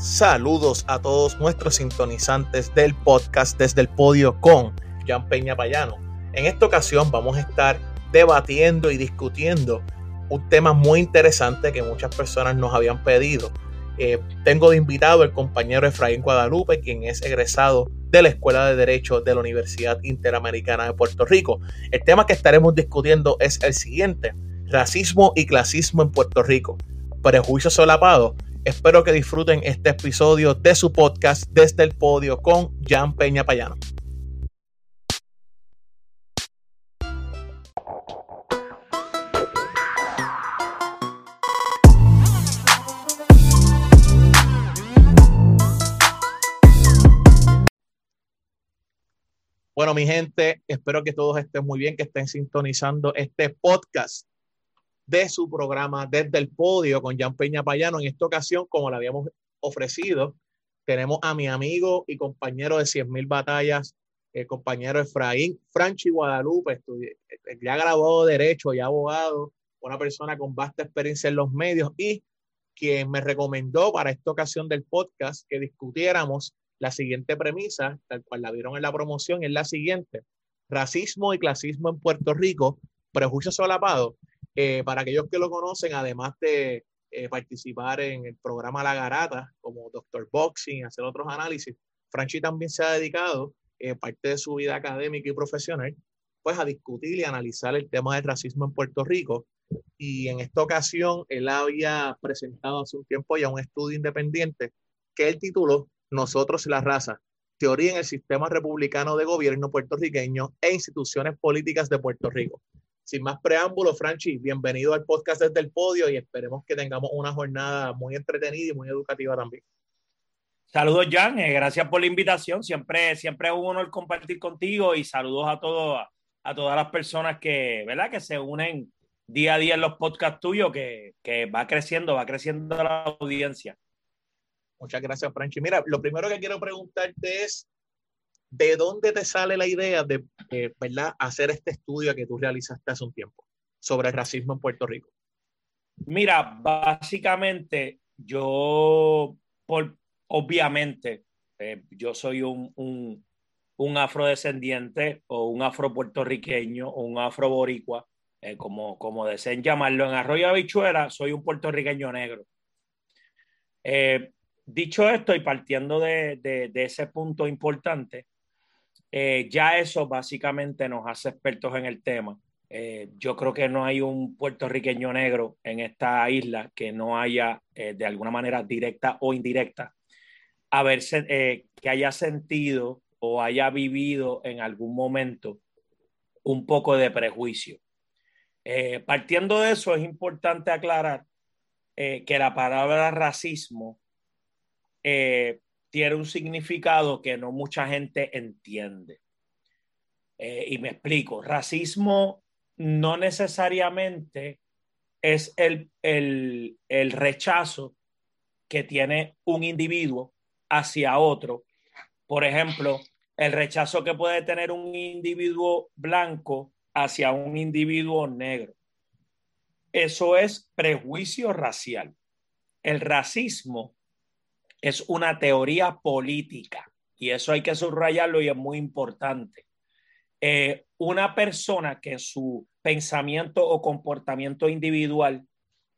Saludos a todos nuestros sintonizantes del podcast desde el podio con Jan Peña Payano. En esta ocasión vamos a estar debatiendo y discutiendo un tema muy interesante que muchas personas nos habían pedido. Eh, tengo de invitado el compañero Efraín Guadalupe, quien es egresado de la Escuela de Derecho de la Universidad Interamericana de Puerto Rico. El tema que estaremos discutiendo es el siguiente, racismo y clasismo en Puerto Rico, prejuicio solapado Espero que disfruten este episodio de su podcast desde el podio con Jan Peña Payano. Bueno, mi gente, espero que todos estén muy bien, que estén sintonizando este podcast de su programa Desde el Podio con Jan Peña Payano. En esta ocasión, como le habíamos ofrecido, tenemos a mi amigo y compañero de 100.000 batallas, el compañero Efraín Franchi Guadalupe, ya graduado de Derecho, ya abogado, una persona con vasta experiencia en los medios y quien me recomendó para esta ocasión del podcast que discutiéramos la siguiente premisa, tal cual la vieron en la promoción, es la siguiente. Racismo y clasismo en Puerto Rico, prejuicio solapado. Eh, para aquellos que lo conocen, además de eh, participar en el programa La Garata como Doctor Boxing, hacer otros análisis, Franchi también se ha dedicado, eh, parte de su vida académica y profesional, pues a discutir y analizar el tema del racismo en Puerto Rico. Y en esta ocasión, él había presentado hace un tiempo ya un estudio independiente que él tituló Nosotros la raza, teoría en el sistema republicano de gobierno puertorriqueño e instituciones políticas de Puerto Rico sin más preámbulos, Franchi, bienvenido al podcast desde el podio y esperemos que tengamos una jornada muy entretenida y muy educativa también. Saludos, Jan. Eh, gracias por la invitación. Siempre, siempre es un honor compartir contigo y saludos a todos, a, todas las personas que, ¿verdad? que se unen día a día en los podcasts tuyos, que, que va creciendo, va creciendo la audiencia. Muchas gracias, Franchi. Mira, lo primero que quiero preguntarte es, ¿de dónde te sale la idea de ¿verdad? hacer este estudio que tú realizaste hace un tiempo sobre el racismo en Puerto Rico? Mira, básicamente yo, obviamente, eh, yo soy un, un, afrodescendiente o un afropuertorriqueño o un afroboricua, eh, como, como deseen llamarlo. En Arroyo Habichuela soy un puertorriqueño negro. Eh, dicho esto y partiendo de, de, de, ese punto importante, eh, ya eso básicamente nos hace expertos en el tema. Eh, yo creo que no hay un puertorriqueño negro en esta isla que no haya, eh, de alguna manera directa o indirecta, haberse, que haya sentido o haya vivido en algún momento un poco de prejuicio. partiendo de eso, es importante aclarar que la palabra racismo tiene un significado que no mucha gente entiende. Eh, y me explico, racismo no necesariamente es el, el, el rechazo que tiene un individuo hacia otro. Por ejemplo, el rechazo que puede tener un individuo blanco hacia un individuo negro. Eso es prejuicio racial. El racismo es una teoría política y eso hay que subrayarlo y es muy importante. Eh, una persona que su pensamiento o comportamiento individual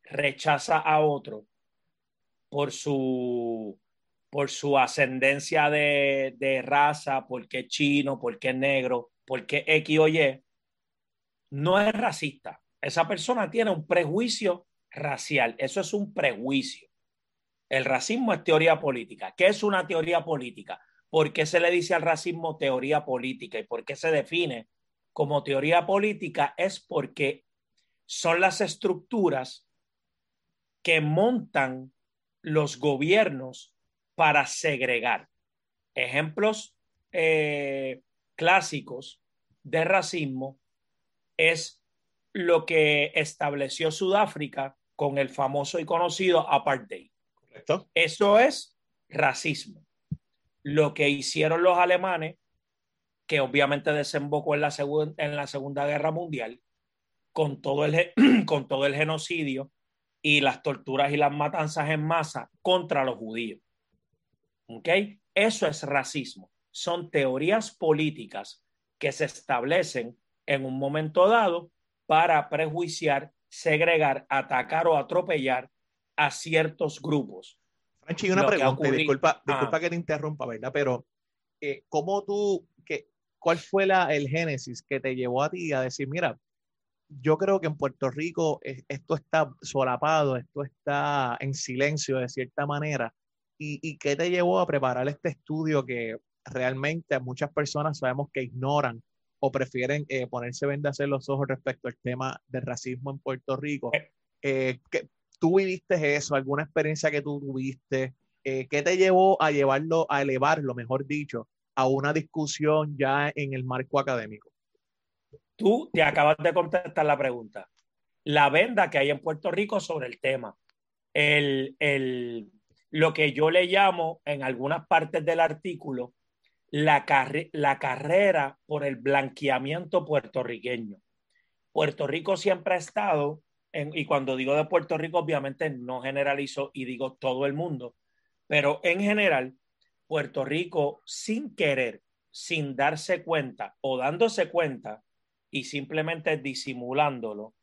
rechaza a otro por su, por su ascendencia de, de raza, porque es chino, porque es negro, porque X o Y, no es racista. Esa persona tiene un prejuicio racial. Eso es un prejuicio. El racismo es teoría política. ¿Qué es una teoría política? ¿Por qué se le dice al racismo teoría política y por qué se define como teoría política? Es porque son las estructuras que montan los gobiernos para segregar. Ejemplos eh, clásicos de racismo es lo que estableció Sudáfrica con el famoso y conocido apartheid. Eso es racismo. Lo que hicieron los alemanes, que obviamente desembocó en la, en la Segunda Guerra Mundial, con todo, el, con todo el genocidio y las torturas y las matanzas en masa contra los judíos. ¿Ok? Eso es racismo. Son teorías políticas que se establecen en un momento dado para prejuiciar, segregar, atacar o atropellar a ciertos grupos. Franchi, una pregunta, disculpa, disculpa que te interrumpa, ¿verdad? Pero, eh, ¿cómo tú, que, cuál fue la, el génesis que te llevó a ti a decir, mira, yo creo que en Puerto Rico esto está solapado, esto está en silencio de cierta manera. ¿Y, y qué te llevó a preparar este estudio que realmente muchas personas sabemos que ignoran o prefieren eh, ponerse vendas en los ojos respecto al tema del racismo en Puerto Rico? Eh, eh que, ¿Tú viviste eso? ¿Alguna experiencia que tú tuviste? Eh, ¿Qué te llevó a llevarlo, a elevarlo, mejor dicho, a una discusión ya en el marco académico? Tú te acabas de contestar la pregunta. La venda que hay en Puerto Rico sobre el tema. El, el, lo que yo le llamo en algunas partes del artículo la, la carrera por el blanqueamiento puertorriqueño. Puerto Rico siempre ha estado, y cuando digo de Puerto Rico, obviamente no generalizo y digo todo el mundo, pero en general, Puerto Rico sin querer, sin darse cuenta o dándose cuenta, y simplemente disimulándolo,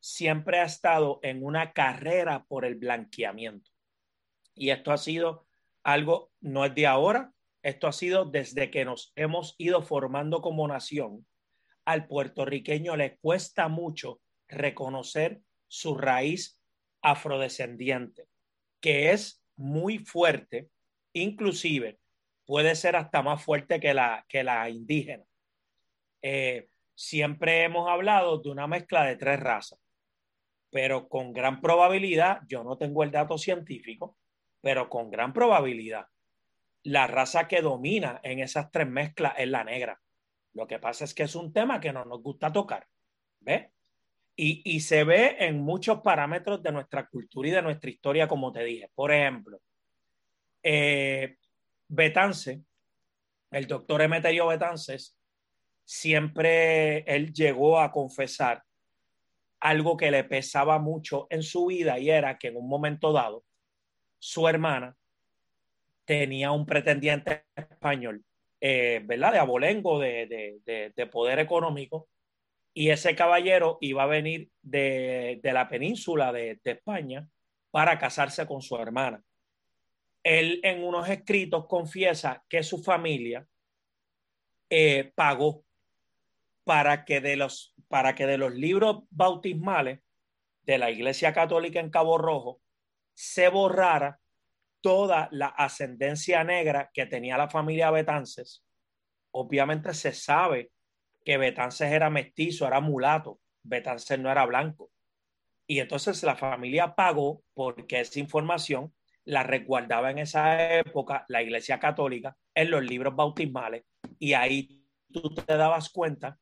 siempre ha estado en una carrera por el blanqueamiento. Y esto ha sido algo, no es de ahora, esto ha sido desde que nos hemos ido formando como nación. Al puertorriqueño le cuesta mucho reconocer su raíz afrodescendiente, que es muy fuerte, inclusive puede ser hasta más fuerte que la, que la indígena. Eh, siempre hemos hablado de una mezcla de tres razas, pero con gran probabilidad, yo no tengo el dato científico, pero con gran probabilidad, la raza que domina en esas tres mezclas es la negra. Lo que pasa es que es un tema que no nos gusta tocar, ¿ves? Y, se ve en muchos parámetros de nuestra cultura y de nuestra historia, como te dije. Por ejemplo, eh, Betance, el doctor Emeterio Betances, siempre él llegó a confesar algo que le pesaba mucho en su vida y era que en un momento dado su hermana tenía un pretendiente español, eh, ¿verdad? De abolengo, de, poder económico, y ese caballero iba a venir de, la península de, España para casarse con su hermana. Él en unos escritos confiesa que su familia eh, pagó para que de los, para que de los libros bautismales de la Iglesia Católica en Cabo Rojo se borrara toda la ascendencia negra que tenía la familia Betances. Obviamente se sabe que Betances era mestizo, era mulato, Betances no era blanco. Y entonces la familia pagó porque esa información la resguardaba en esa época la Iglesia Católica en los libros bautismales y ahí tú te dabas cuenta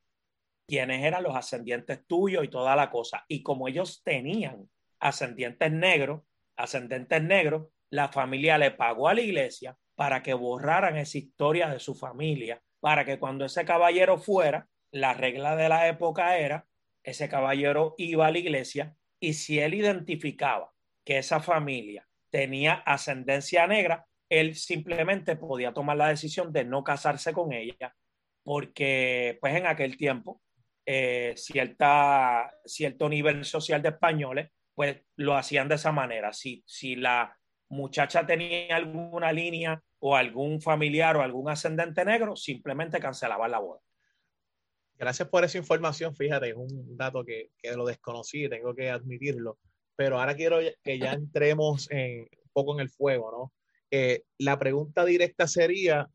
quiénes eran los ascendientes tuyos y toda la cosa. Y como ellos tenían ascendientes negros, ascendentes negros, la familia le pagó a la iglesia para que borraran esa historia de su familia, para que cuando ese caballero fuera, la regla de la época era, ese caballero iba a la iglesia y si él identificaba que esa familia tenía ascendencia negra, él simplemente podía tomar la decisión de no casarse con ella, porque pues en aquel tiempo eh, cierto nivel social de españoles, pues lo hacían de esa manera. Si, si la muchacha tenía alguna línea o algún familiar o algún ascendente negro, simplemente cancelaban la boda. Gracias por esa información, fíjate, es un dato que, que lo desconocí, tengo que admitirlo, pero ahora quiero que ya entremos en, un poco en el fuego, ¿no? Eh, la pregunta directa sería,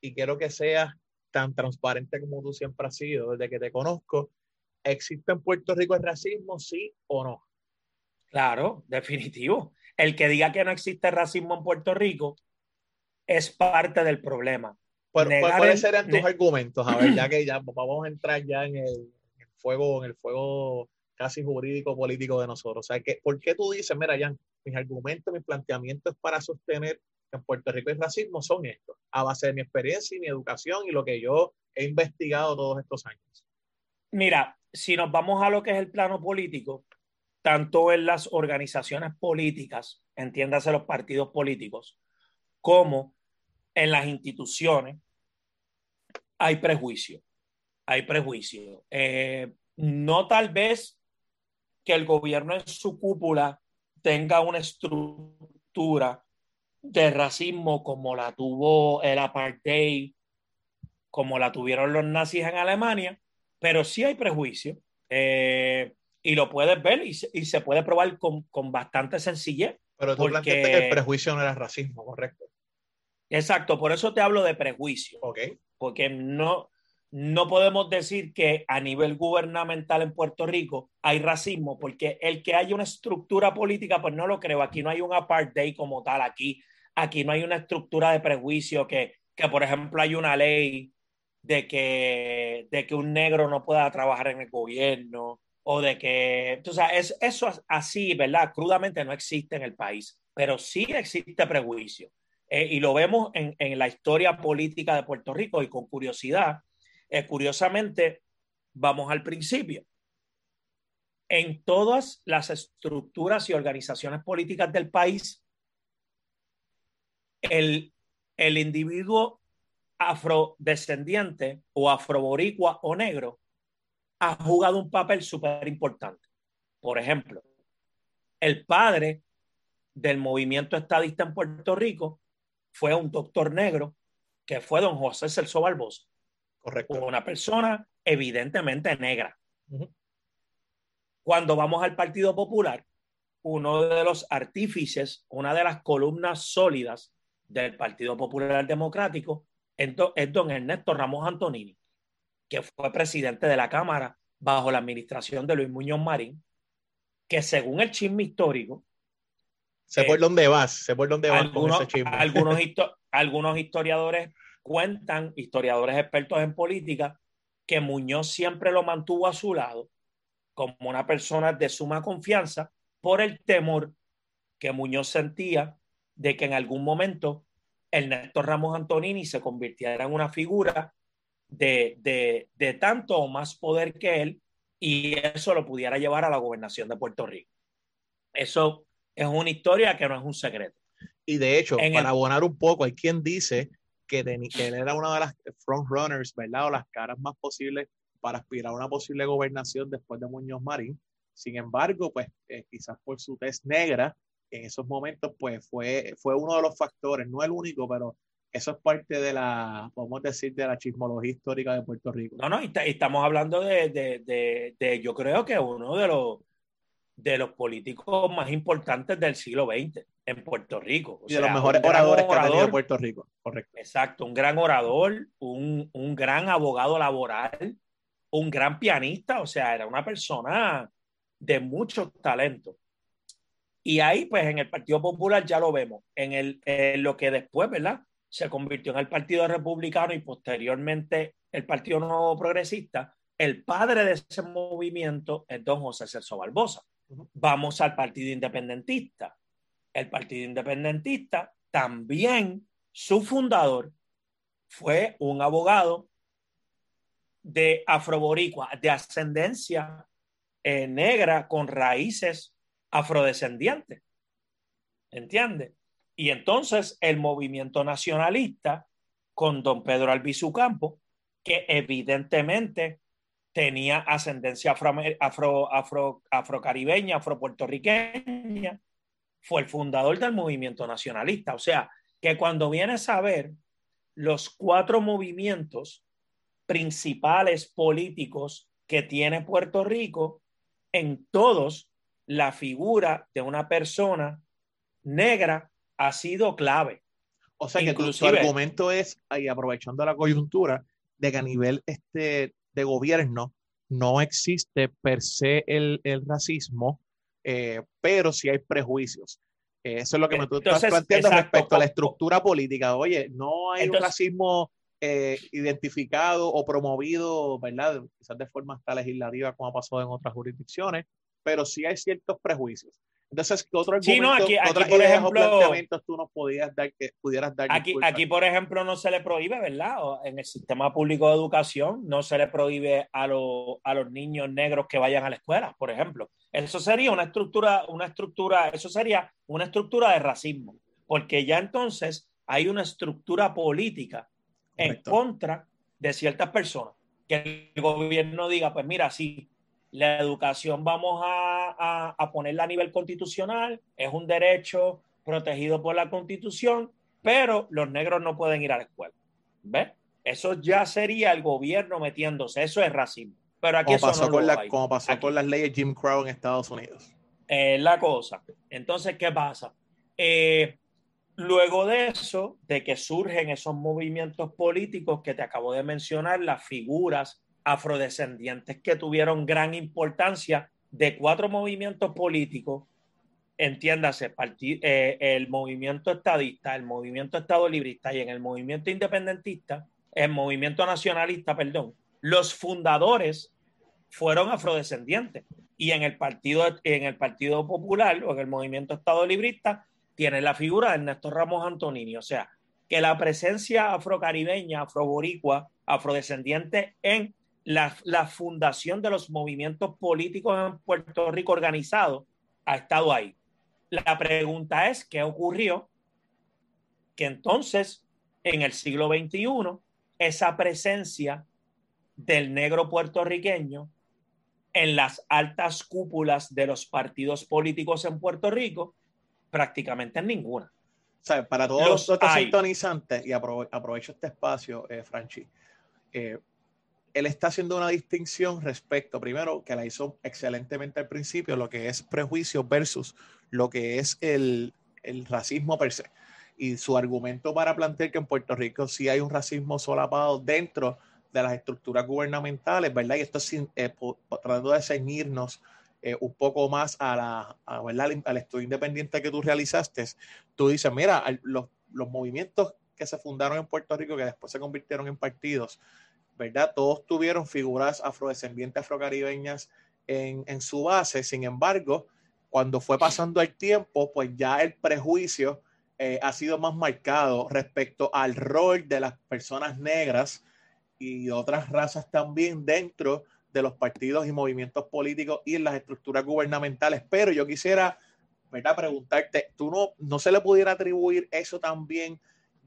y quiero que sea tan transparente como tú siempre has sido desde que te conozco, ¿existe en Puerto Rico el racismo, sí o no? Claro, definitivo. El que diga que no existe racismo en Puerto Rico es parte del problema. ¿Cuáles serían tus argumentos? A ver, ya que ya vamos a entrar ya en el, fuego, en el fuego casi jurídico político de nosotros. O sea, que, ¿por qué tú dices, mira, Jan, mis argumentos, mis planteamientos para sostener en Puerto Rico el racismo son estos, a base de mi experiencia y mi educación y lo que yo he investigado todos estos años. Mira, si nos vamos a lo que es el plano político, tanto en las organizaciones políticas, entiéndase los partidos políticos, como en las instituciones hay prejuicio. Hay prejuicio. Eh, no tal vez que el gobierno en su cúpula tenga una estructura de racismo como la tuvo el apartheid, como la tuvieron los nazis en Alemania, pero sí hay prejuicio. Eh, y lo puedes ver y se, puede probar con, con, bastante sencillez. Pero tú porque... que el prejuicio no era racismo, correcto. Exacto, por eso te hablo de prejuicio. Porque no, no podemos decir que a nivel gubernamental en Puerto Rico hay racismo, porque el que haya una estructura política, pues no lo creo. Aquí no hay un apartheid como tal, aquí, aquí no hay una estructura de prejuicio que, que por ejemplo, hay una ley de que, de que un negro no pueda trabajar en el gobierno o de que, o sea, es, eso así, ¿verdad? Crudamente no existe en el país, pero sí existe prejuicio. Eh, y lo vemos en, en, la historia política de Puerto Rico y con curiosidad, eh, curiosamente, vamos al principio. En todas las estructuras y organizaciones políticas del país, el, el individuo afrodescendiente o afroboricua o negro ha jugado un papel súper importante. Por ejemplo, el padre del movimiento estadista en Puerto Rico fue un doctor negro que fue don José Celso Barbosa. Correcto. Una persona evidentemente negra. Cuando vamos al Partido Popular, uno de los artífices, una de las columnas sólidas del Partido Popular Democrático es don Ernesto Ramos Antonini, que fue presidente de la Cámara bajo la administración de Luis Muñoz Marín, que según el chisme histórico... Sé por eh, dónde vas, sé por dónde vas algunos, con ese chisme. Algunos, algunos historiadores cuentan, historiadores expertos en política, que Muñoz siempre lo mantuvo a su lado como una persona de suma confianza por el temor que Muñoz sentía de que en algún momento el Néstor Ramos Antonini se convirtiera en una figura de, de, de, tanto o más poder que él y eso lo pudiera llevar a la gobernación de Puerto Rico. Eso es una historia que no es un secreto. Y de hecho, para abonar un poco, hay quien dice que, que, él era una de las frontrunners, ¿verdad? O las caras más posibles para aspirar a una posible gobernación después de Muñoz Marín. Sin embargo, pues eh, quizás por su tez negra, en esos momentos, pues fue, fue uno de los factores, no el único, pero eso es parte de la, podemos decir, de la chismología histórica de Puerto Rico. No, no, y, estamos hablando de, de, de, yo creo que uno de los, de los políticos más importantes del siglo XX en Puerto Rico. y de los mejores oradores que ha tenido Puerto Rico, correcto. Exacto, un gran orador, un, un gran abogado laboral, un gran pianista, o sea, era una persona de mucho talento. Y ahí, pues en el Partido Popular ya lo vemos, en, el, lo que después, ¿verdad? Se convirtió en el Partido Republicano y posteriormente el Partido Nuevo Progresista. El padre de ese movimiento es don José Celso Barbosa. Vamos al Partido Independentista. El Partido Independentista también, su fundador fue un abogado de afroboricua, de ascendencia eh, negra con raíces afrodescendiente. ¿Entiende? Y entonces el movimiento nacionalista con don Pedro Albizu Campo, que evidentemente tenía ascendencia afro, afro, afro, afrocaribeña, afropuertorriqueña, fue el fundador del movimiento nacionalista. O sea, que cuando vienes a ver los cuatro movimientos principales políticos que tiene Puerto Rico, en todos la figura de una persona negra ha sido clave. O sea que tu, argumento es, y aprovechando la coyuntura, de que a nivel este, de gobierno no existe per se el, racismo, eh, pero sí hay prejuicios. Eh, eso es lo que me estás planteando respecto a la estructura política. Oye, no hay un racismo eh, identificado o promovido, ¿verdad? Quizás de forma hasta legislativa, como ha pasado en otras jurisdicciones, pero sí hay ciertos prejuicios. Entonces, ¿qué otro sí, no, aquí, aquí por ejemplo, tú nos podías dar que pudieras dar? Aquí, aquí, por ejemplo, no se le prohíbe, ¿verdad? En el sistema público de educación no se le prohíbe a, a los niños negros que vayan a la escuela, por ejemplo. Eso sería una estructura, una estructura, eso sería una estructura de racismo, porque ya entonces hay una estructura política en contra de ciertas personas. Que el gobierno diga, pues mira, sí, la educación vamos a, a, ponerla a nivel constitucional, es un derecho protegido por la constitución, pero los negros no pueden ir a la escuela. ¿Ves? Eso ya sería el gobierno metiéndose, eso es racismo. Pero aquí como pasó, con, la, como pasó con las leyes Jim Crow en Estados Unidos. Es la cosa. Entonces, ¿qué pasa? Eh, luego de eso, de que surgen esos movimientos políticos que te acabo de mencionar, las figuras afrodescendientes que tuvieron gran importancia de cuatro movimientos políticos, entiéndase, eh, el movimiento estadista, el movimiento estado librista y en el movimiento independentista, el movimiento nacionalista, perdón, los fundadores fueron afrodescendientes. Y en el partido en el Partido Popular o en el movimiento Estado Librista tiene la figura de Ernesto Ramos Antonini, o sea, que la presencia afrocaribeña, afroboricua, afrodescendiente en la, fundación de los movimientos políticos en Puerto Rico organizados ha estado ahí. La pregunta es, ¿qué ocurrió? Que entonces, en el siglo XXI, esa presencia del negro puertorriqueño en las altas cúpulas de los partidos políticos en Puerto Rico, prácticamente ninguna. para todos los, sintonizantes, y aprovecho este espacio, eh, Franchi, eh, él está haciendo una distinción respecto, primero, que la hizo excelentemente al principio, lo que es prejuicio versus lo que es el, racismo per se. Y su argumento para plantear que en Puerto Rico sí hay un racismo solapado dentro de las estructuras gubernamentales, ¿verdad? Y esto es eh, tratando de ceñirnos eh, un poco más a la, al estudio independiente que tú realizaste. Tú dices, mira, los movimientos que se fundaron en Puerto Rico, que después se convirtieron en partidos, ¿verdad? Todos tuvieron figuras afrodescendientes afrocaribeñas en, en su base, sin embargo, cuando fue pasando el tiempo, pues ya el prejuicio eh, ha sido más marcado respecto al rol de las personas negras y otras razas también dentro de los partidos y movimientos políticos y en las estructuras gubernamentales. Pero yo quisiera, ¿verdad? Preguntarte, ¿tú no, no se le pudiera atribuir eso también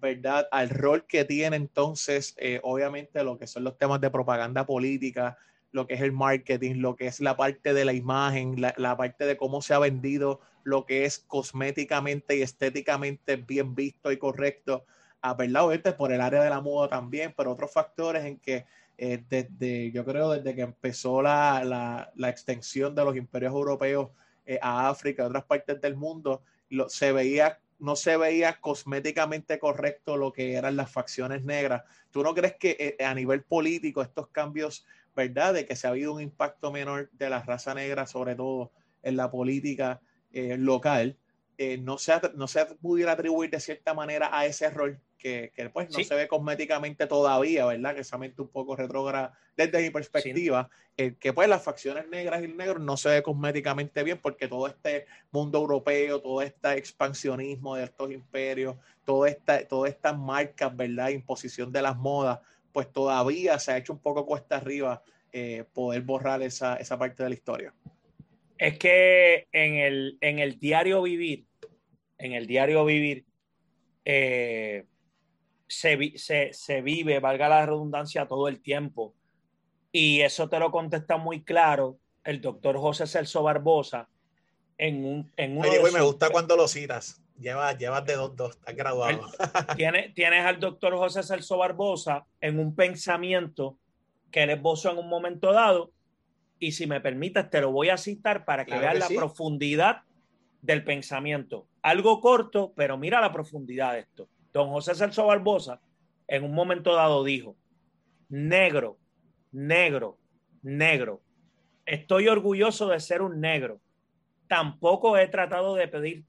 ¿verdad? Al rol que tiene entonces, eh, obviamente, lo que son los temas de propaganda política, lo que es el marketing, lo que es la parte de la imagen, la, parte de cómo se ha vendido, lo que es cosméticamente y estéticamente bien visto y correcto, a ah, verdad, obviamente por el área de la moda también, pero otros factores en que eh, desde, yo creo, desde que empezó la, extensión de los imperios europeos eh, a África y otras partes del mundo, lo, se veía no se veía cosméticamente correcto lo que eran las facciones negras. ¿Tú no crees que eh, a nivel político estos cambios, verdad, de que se ha habido un impacto menor de la raza negra, sobre todo en la política eh, local, eh, no, se, no se pudiera atribuir de cierta manera a ese rol que, que pues no se ve cosméticamente todavía, ¿verdad? Que esa mente un poco retrógrada desde mi perspectiva, eh, que pues las facciones negras y el negro no se ve cosméticamente bien porque todo este mundo europeo, todo este expansionismo de estos imperios, todas estas marcas, ¿verdad? Imposición de las modas, pues todavía se ha hecho un poco cuesta arriba eh, poder borrar esa, esa parte de la historia. Es que en el, en el diario vivir, en el diario vivir, eh, se, vive, valga la redundancia, todo el tiempo. Y eso te lo contesta muy claro el doctor José Celso Barbosa en un... En me gusta cuando lo citas. Llevas, llevas de dos, dos, estás graduado. Tienes, tienes al doctor José Celso Barbosa en un pensamiento que él esbozó en un momento dado. Y si me permites, te lo voy a citar para que veas la profundidad del pensamiento. Algo corto, pero mira la profundidad de esto. Don José Celso Barbosa en un momento dado dijo, negro, negro, negro. Estoy orgulloso de ser un negro. Tampoco he tratado de pedir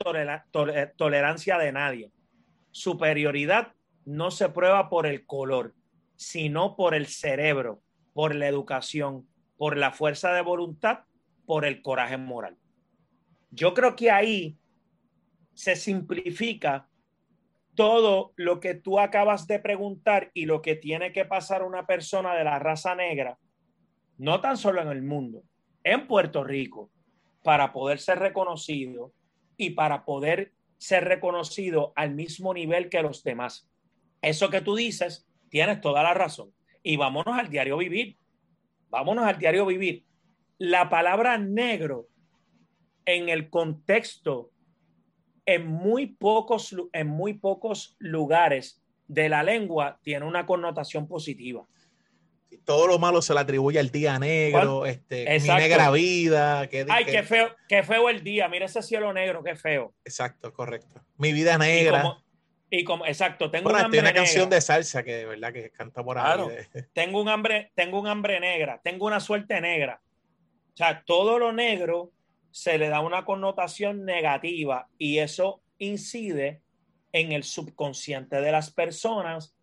tolerancia de nadie. Superioridad no se prueba por el color, sino por el cerebro, por la educación, por la fuerza de voluntad, por el coraje moral. Yo creo que ahí se simplifica todo lo que tú acabas de preguntar y lo que tiene que pasar una persona de la raza negra, no tan solo en el mundo, en Puerto Rico, para poder ser reconocido y para poder ser reconocido al mismo nivel que los demás. Eso que tú dices, tienes toda la razón. Y vámonos al diario vivir. Vámonos al diario vivir. La palabra negro en el contexto, en muy pocos, en muy pocos lugares de la lengua, tiene una connotación positiva todo lo malo se le atribuye al día negro, este, mi negra vida. Que, Ay, qué feo, qué feo el día, mira ese cielo negro, qué feo. Exacto, correcto. Mi vida negra. Y como, exacto, tengo un hambre una canción de salsa que de verdad que canta por ahí. Tengo un hambre, tengo un hambre negra, tengo una suerte negra. O sea, todo lo negro se le da una connotación negativa y eso incide en el subconsciente de las personas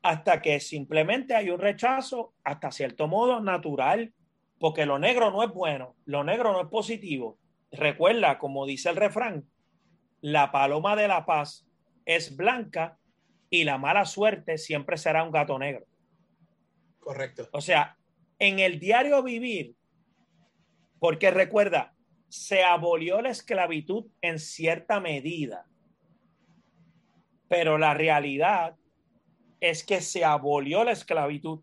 hasta que simplemente hay un rechazo hasta cierto modo natural, porque lo negro no es bueno, lo negro no es positivo. Recuerda, como dice el refrán, la paloma de la paz es blanca y la mala suerte siempre será un gato negro. Correcto. O sea, en el diario vivir, porque recuerda, se abolió la esclavitud en cierta medida, pero la realidad es que se abolió la esclavitud,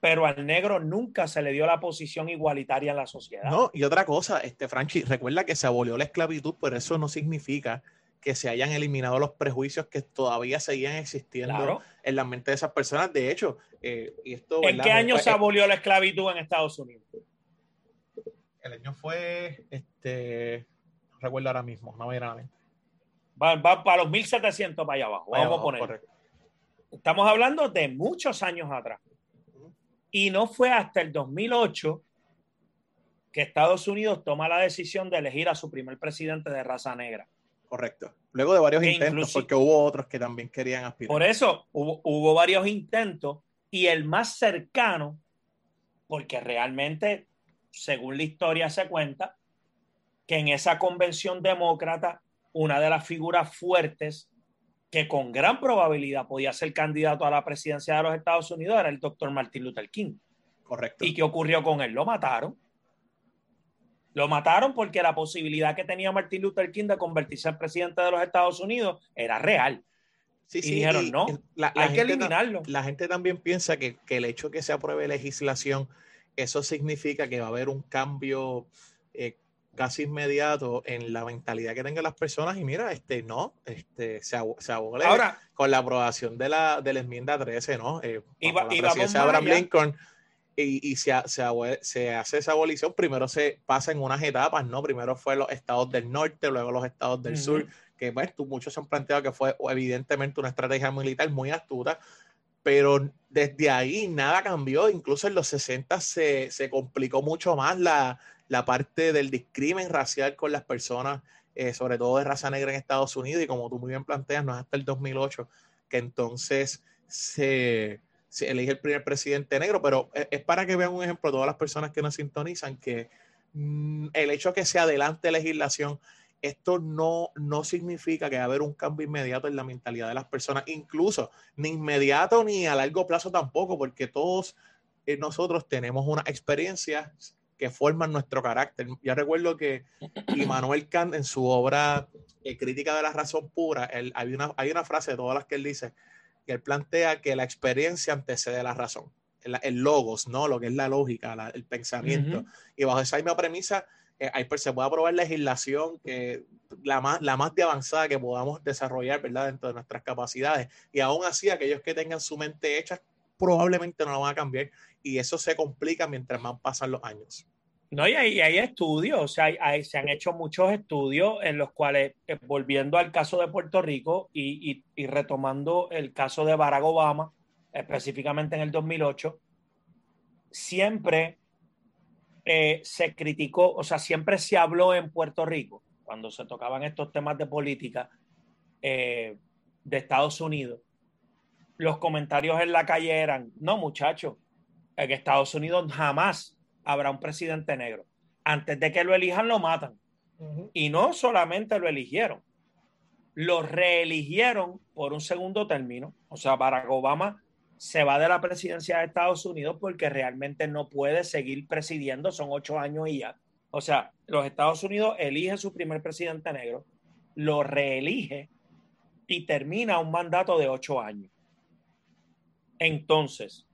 pero al negro nunca se le dio la posición igualitaria en la sociedad. No, y otra cosa, este Franchi, recuerda que se abolió la esclavitud, pero eso no significa que se hayan eliminado los prejuicios que todavía seguían existiendo en la mente de esas personas. De hecho, eh, y esto, ¿en qué año se abolió la esclavitud en Estados Unidos? El año fue, este, no recuerdo ahora mismo, no me viene a la mente. Va, para los 1700 para allá abajo, vamos a poner. Estamos hablando de muchos años atrás. Y no fue hasta el 2008 que Estados Unidos toma la decisión de elegir a su primer presidente de raza negra. Correcto. Luego de varios intentos, porque hubo otros que también querían aspirar. Por eso hubo, hubo varios intentos y el más cercano, porque realmente, según la historia se cuenta, que en esa convención demócrata, una de las figuras fuertes que con gran probabilidad podía ser candidato a la presidencia de los Estados Unidos era el doctor Martin Luther King. Correcto. ¿Y qué ocurrió con él? Lo mataron. Lo mataron porque la posibilidad que tenía Martin Luther King de convertirse en presidente de los Estados Unidos era real. Sí, y sí, dijeron, no, hay que eliminarlo. La gente también piensa que, que, el hecho de que se apruebe legislación, eso significa que va a haber un cambio eh, casi inmediato en la mentalidad que tengan las personas y mira, este no, este se, se abole Ahora, con la aprobación de la, de la enmienda 13, ¿no? Eh, iba, la presidencia de Abraham Lincoln y, y se, se, se, hace esa abolición, primero se pasa en unas etapas, ¿no? Primero fue los estados del norte, luego los estados del sur, que bueno, muchos se han planteado que fue evidentemente una estrategia militar muy astuta, pero desde ahí nada cambió, incluso en los 60 se, se complicó mucho más la, la parte del discrimen racial con las personas, eh, sobre todo de raza negra en Estados Unidos, y como tú muy bien planteas, no es hasta el 2008 que entonces se, elige el primer presidente negro, pero es, para que vean un ejemplo, todas las personas que nos sintonizan, que mm, el hecho de que se adelante legislación, esto no, no significa que va a haber un cambio inmediato en la mentalidad de las personas, incluso ni inmediato ni a largo plazo tampoco, porque todos eh, nosotros tenemos una experiencia que forman nuestro carácter. Yo recuerdo que Immanuel Kant en su obra eh, Crítica de la Razón Pura, él, hay, una, hay una frase de todas las que él dice, que él plantea que la experiencia antecede la razón, el, logos, ¿no? Lo que es la lógica, el pensamiento. Y bajo esa misma premisa, eh, hay, se puede aprobar legislación que la más, la más de avanzada que podamos desarrollar, ¿verdad? Dentro de nuestras capacidades. Y aún así, aquellos que tengan su mente hecha probablemente no lo van a cambiar y eso se complica mientras más pasan los años. No, y hay, hay estudios, o sea, hay, se han hecho muchos estudios en los cuales, eh, volviendo al caso de Puerto Rico y, y, retomando el caso de Barack Obama, específicamente en el 2008, siempre eh, se criticó, o sea, siempre se habló en Puerto Rico, cuando se tocaban estos temas de política eh, de Estados Unidos, los comentarios en la calle eran, no muchachos, en Estados Unidos jamás habrá un presidente negro. Antes de que lo elijan, lo matan. Y no solamente lo eligieron, lo reeligieron por un segundo término. O sea, Barack Obama se va de la presidencia de Estados Unidos porque realmente no puede seguir presidiendo, son ocho años y ya. O sea, los Estados Unidos eligen su primer presidente negro lo reelige y termina un mandato de ocho años. Entonces,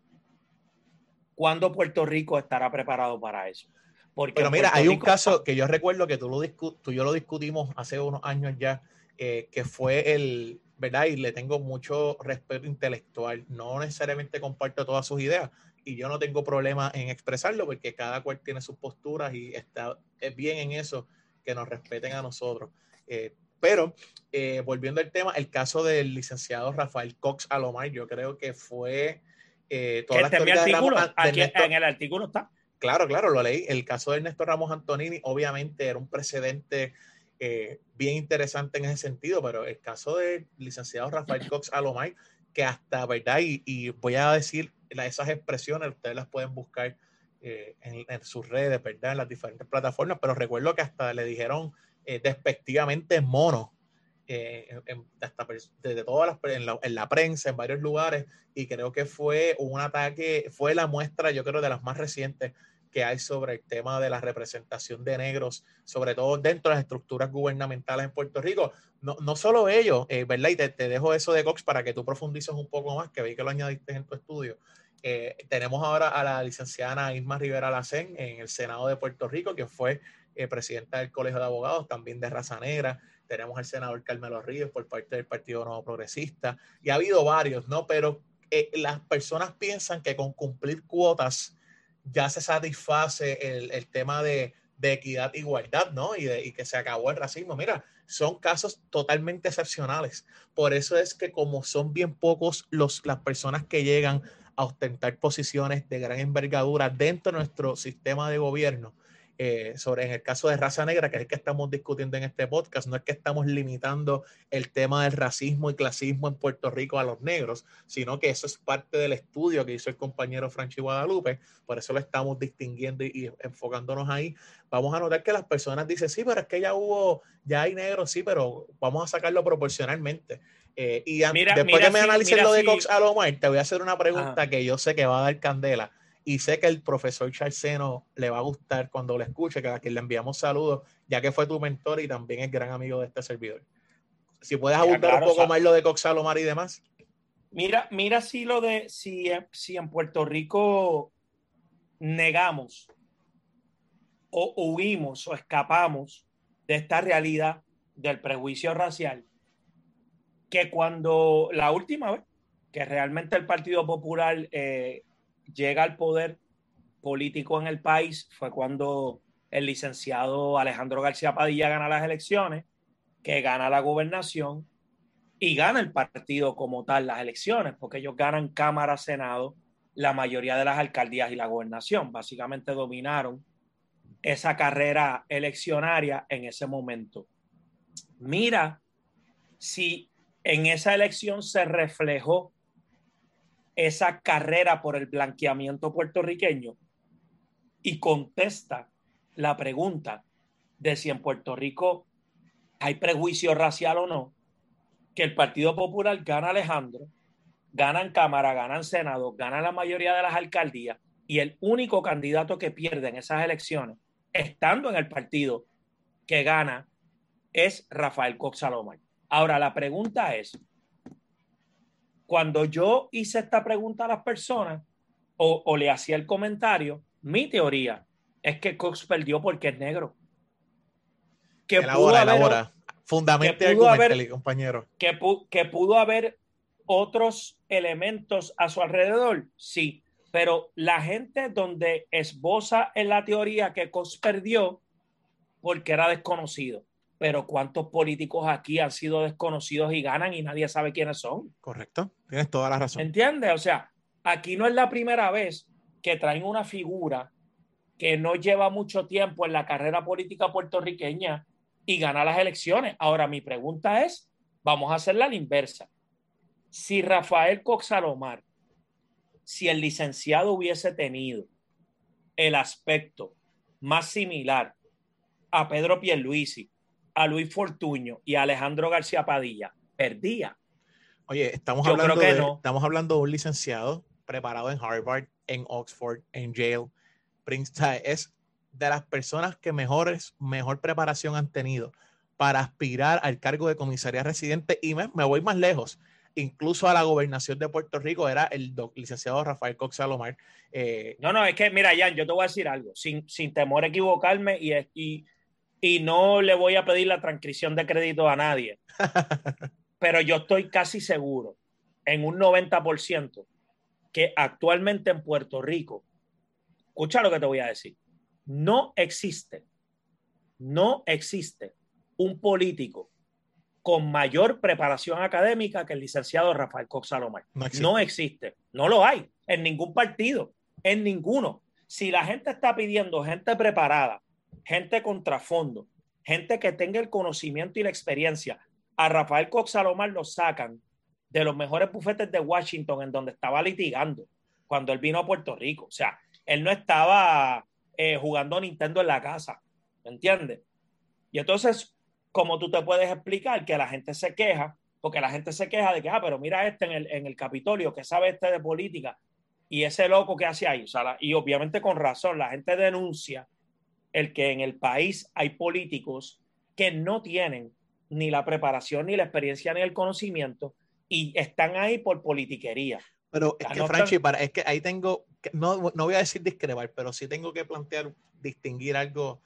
¿cuándo Puerto Rico estará preparado para eso? Porque Pero mira, hay un caso que yo recuerdo que tú, lo tú y yo lo discutimos hace unos años ya, eh, que fue el, ¿verdad? Y le tengo mucho respeto intelectual. No necesariamente comparto todas sus ideas y yo no tengo problema en expresarlo porque cada cual tiene sus posturas y está es bien en eso que nos respeten a nosotros. Eh, pero eh, volviendo al tema, el caso del licenciado Rafael Cox Alomar, yo creo que fue eh, toda la historia de en el artículo está. Claro, claro, lo leí. El caso de Ernesto Ramos Antonini, obviamente, era un precedente eh, bien interesante en ese sentido, pero el caso del licenciado Rafael Cox Alomar, que hasta, ¿verdad? Y, voy a decir esas expresiones, ustedes las pueden buscar en, en, sus redes, ¿verdad? En las diferentes plataformas, pero recuerdo que hasta le dijeron eh, despectivamente mono, eh, hasta desde todas las, en la, en, la, prensa, en varios lugares, y creo que fue un ataque, fue la muestra, yo creo, de las más recientes que hay sobre el tema de la representación de negros, sobre todo dentro de las estructuras gubernamentales en Puerto Rico. No, no solo ellos, eh, ¿verdad? Y te, te, dejo eso de Cox para que tú profundices un poco más, que vi que lo añadiste en tu estudio. Eh, tenemos ahora a la licenciada Isma Rivera Lacén en el Senado de Puerto Rico, que fue eh, presidenta del Colegio de Abogados, también de raza negra. Tenemos al senador Carmelo Ríos por parte del Partido Nuevo Progresista. Y ha habido varios, ¿no? Pero eh, las personas piensan que con cumplir cuotas ya se satisface el, el tema de, de equidad e igualdad, ¿no? Y, de, y, que se acabó el racismo. Mira, son casos totalmente excepcionales. Por eso es que como son bien pocos los, las personas que llegan a ostentar posiciones de gran envergadura dentro de nuestro sistema de gobierno, eh, sobre en el caso de raza negra, que es el que estamos discutiendo en este podcast, no es que estamos limitando el tema del racismo y clasismo en Puerto Rico a los negros, sino que eso es parte del estudio que hizo el compañero Franchi Guadalupe, por eso lo estamos distinguiendo y, enfocándonos ahí. Vamos a notar que las personas dicen, sí, pero es que ya hubo, ya hay negros, sí, pero vamos a sacarlo proporcionalmente. Eh, y después que me analicen lo de Cox Alomar, te voy a hacer una pregunta que yo sé que va a dar candela y sé que el profesor Charceno le va a gustar cuando lo escuche, que a quien le enviamos saludos, ya que fue tu mentor y también es gran amigo de este servidor. Si puedes abundar un poco más lo de Coxalomar y demás. Mira, mira si lo de si, si en Puerto Rico negamos o huimos o escapamos de esta realidad del prejuicio racial, que cuando la última vez que realmente el Partido Popular eh, llega al poder político en el país fue cuando el licenciado Alejandro García Padilla gana las elecciones, que gana la gobernación y gana el partido como tal las elecciones, porque ellos ganan Cámara, Senado, la mayoría de las alcaldías y la gobernación. Básicamente dominaron esa carrera eleccionaria en ese momento. Mira si en esa elección se reflejó esa carrera por el blanqueamiento puertorriqueño y contesta la pregunta de si en Puerto Rico hay prejuicio racial o no, que el Partido Popular gana Alejandro, gana en Cámara, gana en Senado, gana la mayoría de las alcaldías y el único candidato que pierde en esas elecciones, estando en el partido que gana, es Rafael Cox Ahora, la pregunta es, cuando yo hice esta pregunta a las personas o, le hacía el comentario, mi teoría es que Cox perdió porque es negro. Que pudo haber, Fundamente compañero. Que, que pudo haber otros elementos a su alrededor, sí, pero la gente donde esboza en la teoría que Cox perdió porque era desconocido pero ¿cuántos políticos aquí han sido desconocidos y ganan y nadie sabe quiénes son? Correcto, tienes toda la razón. ¿Entiendes? O sea, aquí no es la primera vez que traen una figura que no lleva mucho tiempo en la carrera política puertorriqueña y gana las elecciones. Ahora, mi pregunta es, vamos a hacerla a la inversa. Si Rafael Coxalomar, si el licenciado hubiese tenido el aspecto más similar a Pedro Pierluisi, a Luis Fortuño y a Alejandro García Padilla, perdía. Oye, estamos, hablando de, estamos hablando de un licenciado preparado en Harvard, en Oxford, en Yale. Princeton es de las personas que mejores, mejor preparación han tenido para aspirar al cargo de comisaría residente y me, voy más lejos. Incluso a la gobernación de Puerto Rico era el licenciado Rafael Cox Salomar. Eh, no, no, es que, mira, Jan, yo te voy a decir algo, sin, sin temor a equivocarme y, y, y no le voy a pedir la transcripción de crédito a nadie, pero yo estoy casi seguro, en un 90%, que actualmente en Puerto Rico, escucha lo que te voy a decir, no existe, no existe un político con mayor preparación académica que el licenciado Rafael Cox Salomar. No existe. no lo hay en ningún partido, en ninguno. Si la gente está pidiendo gente preparada, gente contrafondo, gente que tenga el conocimiento y la experiencia, a Rafael Cox Salomar lo sacan de los mejores bufetes de Washington en donde estaba litigando cuando él vino a Puerto Rico. O sea, él no estaba eh, jugando Nintendo en la casa, ¿me entiendes? Y entonces como tú te puedes explicar que la gente se queja, porque la gente se queja de que, ah, pero mira este en el, en el Capitolio, que sabe este de política, y ese loco que hace ahí, o sea, y obviamente con razón, la gente denuncia el que en el país hay políticos que no tienen ni la preparación, ni la experiencia, ni el conocimiento, y están ahí por politiquería. Pero es que, Franchi, para, es que ahí tengo, no, no voy a decir discrepar, pero sí tengo que plantear, distinguir algo,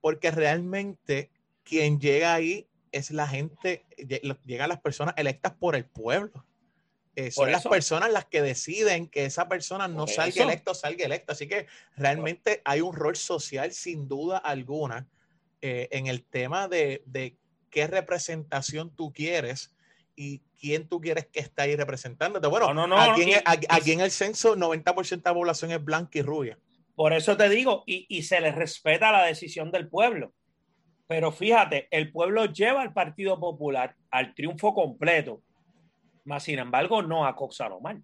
porque realmente quien llega ahí es la gente, llegan las personas electas por el pueblo. Eh, son las personas las que deciden que esa persona no salga electa o salga electa. Así que realmente hay un rol social sin duda alguna eh, en el tema de, qué representación tú quieres y quién tú quieres que esté ahí representándote. Bueno, no, no, aquí, en, aquí, en, el censo 90% de la población es blanca y rubia. Por eso te digo, y, y se le respeta la decisión del pueblo. Pero fíjate, el pueblo lleva al Partido Popular al triunfo completo, más sin embargo no a Cox Salomar.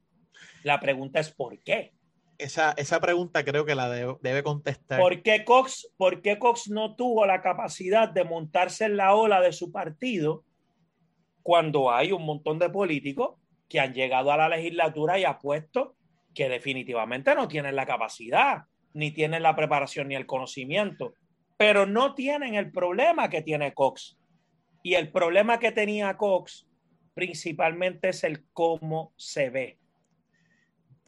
La pregunta es ¿por qué? Esa, esa pregunta creo que la debe, contestar. ¿Por qué, Cox, ¿Por qué Cox no tuvo la capacidad de montarse en la ola de su partido cuando hay un montón de políticos que han llegado a la legislatura y apuesto que definitivamente no tienen la capacidad, ni tienen la preparación ni el conocimiento pero no tienen el problema que tiene Cox. Y el problema que tenía Cox principalmente es el cómo se ve.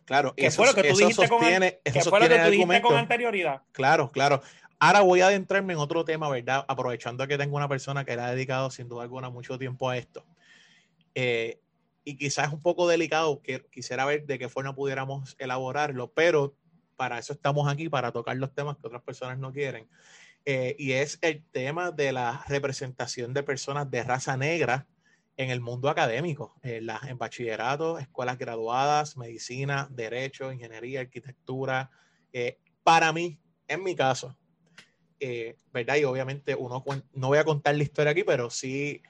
Claro, eso, fue lo que tú dijiste, con, con anterioridad. Claro, claro. Ahora voy a adentrarme en otro tema, ¿verdad? Aprovechando que tengo una persona que le ha dedicado sin duda alguna mucho tiempo a esto. Eh, y quizás es un poco delicado, que quisiera ver de qué forma pudiéramos elaborarlo, pero para eso estamos aquí, para tocar los temas que otras personas no quieren. Eh, y es el tema de la representación de personas de raza negra en el mundo académico, en, en bachillerato, escuelas graduadas, medicina, derecho, ingeniería, arquitectura. Eh, para mí, en mi caso, eh, ¿verdad? Y obviamente uno no voy a contar la historia aquí, pero sí,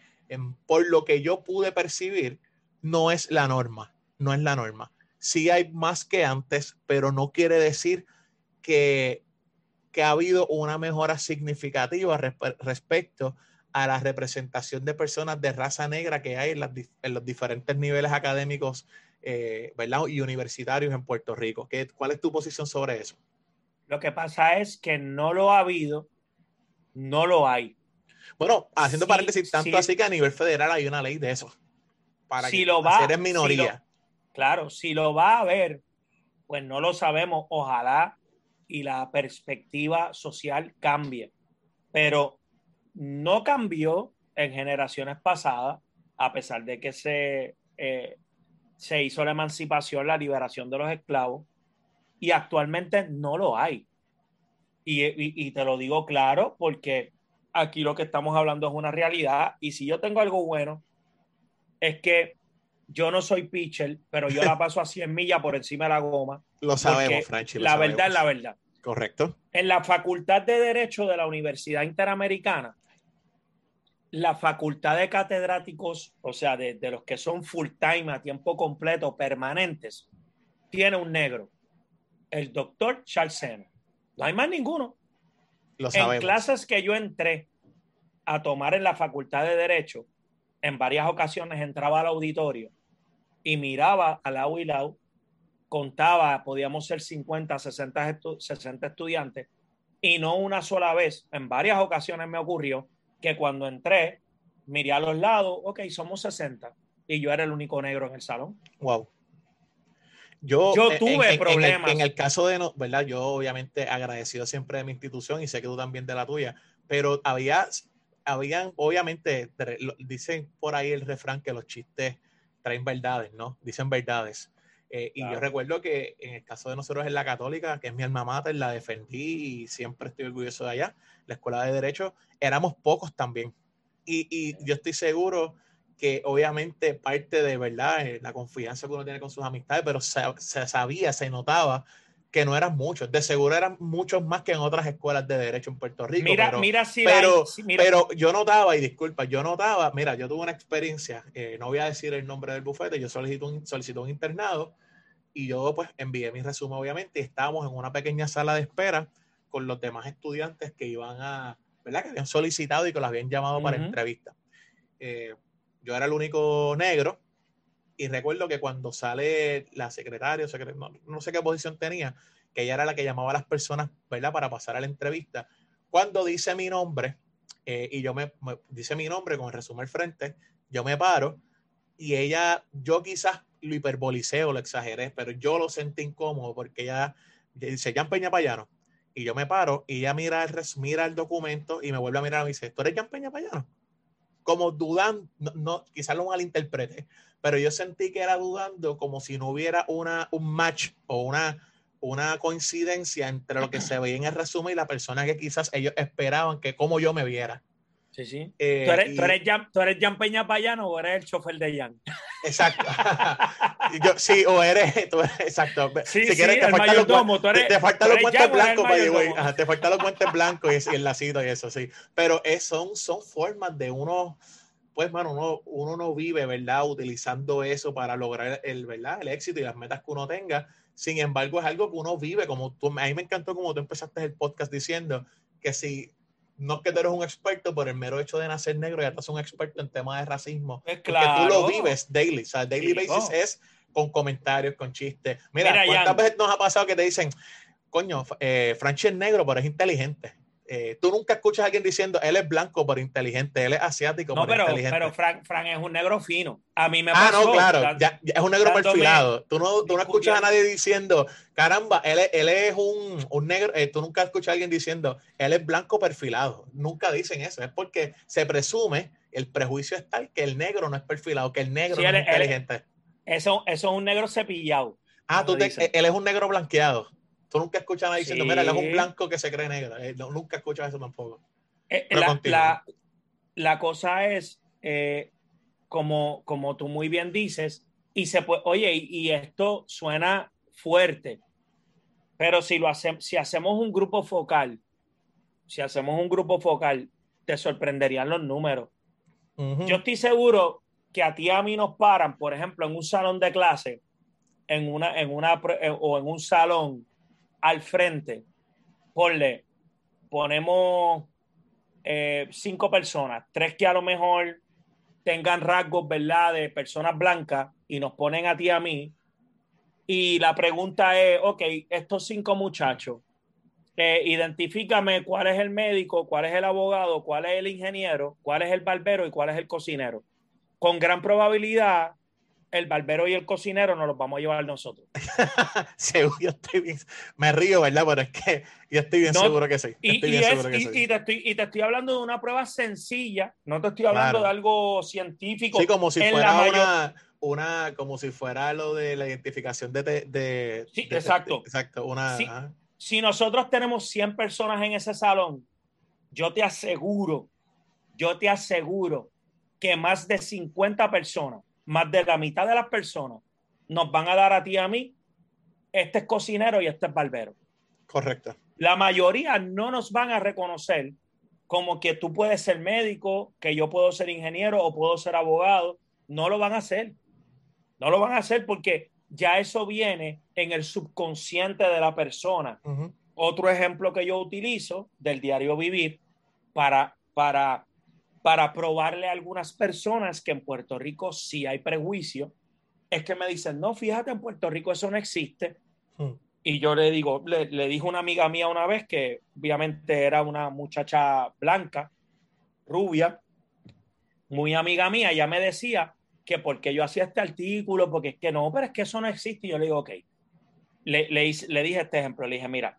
por lo que yo pude percibir, no es la norma, no es la norma. Sí hay más que antes, pero no quiere decir que que ha habido una mejora significativa respecto a la representación de personas de raza negra que hay en, los diferentes niveles académicos eh, y universitarios en Puerto Rico. ¿Qué, ¿Cuál es tu posición sobre eso? Lo que pasa es que no lo ha habido, no lo hay. Bueno, haciendo paréntesis, tanto así que a nivel federal hay una ley de eso. Para si lo va, en minoría. claro, si lo va a haber, pues no lo sabemos. Ojalá y la perspectiva social cambie. Pero no cambió en generaciones pasadas, a pesar de que se, eh, se hizo la emancipación, la liberación de los esclavos, y actualmente no lo hay. Y, y, te lo digo claro porque aquí lo que estamos hablando es una realidad y si yo tengo algo bueno es que yo no soy pitcher, pero yo la paso a 100 millas por encima de la goma. Lo sabemos, Franchi. la verdad es la verdad. Correcto. En la Facultad de Derecho de la Universidad Interamericana, la facultad de catedráticos, o sea, de, los que son full time, a tiempo completo, permanentes, tiene un negro, el doctor Charles Sena. No hay más ninguno. Lo en clases que yo entré a tomar en la facultad de Derecho, en varias ocasiones entraba al auditorio y miraba al lado y lado contaba, podíamos ser 50, 60, 60 estudiantes, y no una sola vez, en varias ocasiones me ocurrió que cuando entré, miré a los lados, ok, somos 60 y yo era el único negro en el salón. Wow. Yo, yo tuve problemas. En el, caso de, no, ¿verdad? Yo obviamente agradecido siempre de mi institución y sé que tú también de la tuya, pero había, habían, obviamente, dicen por ahí el refrán que los chistes traen verdades, ¿no? Dicen verdades. Eh, y yo recuerdo que en el caso de nosotros en la católica, que es mi alma mater, la defendí y siempre estoy orgulloso de allá, la escuela de derecho, éramos pocos también. Y, y yo estoy seguro que obviamente parte de verdad eh, la confianza que uno tiene con sus amistades, pero se, se, sabía, se notaba que no eran muchos. De seguro eran muchos más que en otras escuelas de derecho en Puerto Rico. Mira, pero, mira si pero, mira. pero yo notaba, y disculpa, yo notaba, mira, yo tuve una experiencia, eh, no voy a decir el nombre del bufete, yo solicito un, solicito un internado y yo pues envié mi resumen obviamente y estábamos en una pequeña sala de espera con los demás estudiantes que iban a, ¿verdad? Que habían solicitado y que los habían llamado para entrevista. Eh, yo era el único negro y recuerdo que cuando sale la secretaria, no, no, sé qué posición tenía, que ella era la que llamaba a las personas, ¿verdad? Para pasar a la entrevista. Cuando dice mi nombre, eh, y yo me, me, dice mi nombre con el resumen al frente, yo me paro y ella, yo quizás lo hiperbolicé o lo exageré, pero yo lo sentí incómodo porque ella dice, Jan Peña Payano. Y yo me paro y ella mira el, mira el documento y me vuelve a mirar y me dice, ¿tú eres Jan Peña Payano? como dudando, no, no, quizás lo malinterprete, pero yo sentí que era dudando como si no hubiera una, un match o una, una coincidencia entre lo que se veía en el resumen y la persona que quizás ellos esperaban que como yo me viera. Sí, sí. Eh, ¿Tú, eres, y... ¿tú, eres Jan, ¿Tú, eres, Jan, Peña Payano o eres el chofer de Jan? Exacto. Yo, sí, o eres, tú eres, exacto. Sí, si sí, quieres, te, falta los, tú eres, te, te faltan los guantes blancos, Ajá, te faltan los guantes blancos y, y, el lacito y eso, sí. Pero es, son, son formas de uno, pues, mano, uno, uno no vive, ¿verdad? Utilizando eso para lograr el, ¿verdad? El éxito y las metas que uno tenga. Sin embargo, es algo que uno vive, como tú, a mí me encantó como tú empezaste el podcast diciendo que si no es que tú eres un experto por el mero hecho de nacer negro, ya estás un experto en temas de racismo. Es claro. Porque tú lo vives daily, o sea, daily sí, basis no. es con comentarios, con chistes. Mira, Mira ¿cuántas Jan. veces nos ha pasado que te dicen, coño, eh, Franchi es negro, pero es inteligente? Eh, tú nunca escuchas a alguien diciendo, él es blanco pero inteligente, él es asiático no, pero, inteligente. pero Frank, Frank, es un negro fino. A mí me pasó. Ah, no, claro, ya, ya es un negro perfilado. Tú no, tú no escuchas a nadie diciendo, caramba, él, él es un, un negro, eh, tú nunca escuchas a alguien diciendo, él es blanco perfilado. Nunca dicen eso, es porque se presume, el prejuicio es tal que el negro no es perfilado, que el negro sí, no él, es inteligente. Él, eso, eso es un negro cepillado. Ah, tú te, él es un negro blanqueado. Tú nunca escuchas a nadie diciendo, sí. mira, él es un blanco que se cree negro. Eh, no, nunca escuchas eso tampoco. Eh, la, la, la, cosa es, eh, como, como tú muy bien dices, y se puede, oye, y, y esto suena fuerte, pero si, lo hace, si hacemos un grupo focal, si hacemos un grupo focal, te sorprenderían los números. Uh -huh. Yo estoy seguro que a ti y a mí nos paran, por ejemplo, en un salón de clase, en una, en una, o en un salón al frente, ponle, ponemos eh, cinco personas, tres que a lo mejor tengan rasgos, ¿verdad?, de personas blancas y nos ponen a ti y a mí. Y la pregunta es, ok, estos cinco muchachos, eh, identifícame cuál es el médico, cuál es el abogado, cuál es el ingeniero, cuál es el barbero y cuál es el cocinero. Con gran probabilidad, el barbero y el cocinero nos los vamos a llevar nosotros. seguro, yo estoy bien, me río, ¿verdad? Pero es que yo estoy bien no, seguro que sí. Y, y, es, que y, sí. y, te estoy, y, te estoy, hablando de una prueba sencilla, no te estoy hablando claro. de algo científico. Sí, como si fuera una, una, como si fuera lo de la identificación de... de, de sí, de, exacto. exacto, una... Sí. Si nosotros tenemos 100 personas en ese salón, yo te aseguro, yo te aseguro que más de 50 personas más de la mitad de las personas nos van a dar a ti y a mí, este es cocinero y este es barbero. Correcto. La mayoría no nos van a reconocer como que tú puedes ser médico, que yo puedo ser ingeniero o puedo ser abogado. No lo van a hacer. No lo van a hacer porque ya eso viene en el subconsciente de la persona. Uh -huh. Otro ejemplo que yo utilizo del diario vivir para, para para probarle a algunas personas que en Puerto Rico sí hay prejuicio, es que me dicen, no, fíjate, en Puerto Rico eso no existe. Hmm. Y yo le digo, le, le dijo una amiga mía una vez que obviamente era una muchacha blanca, rubia, muy amiga mía, ella me decía que porque yo hacía este artículo, porque es que no, pero es que eso no existe. Y yo le digo, ok. Le, le, le dije este ejemplo, le dije, mira,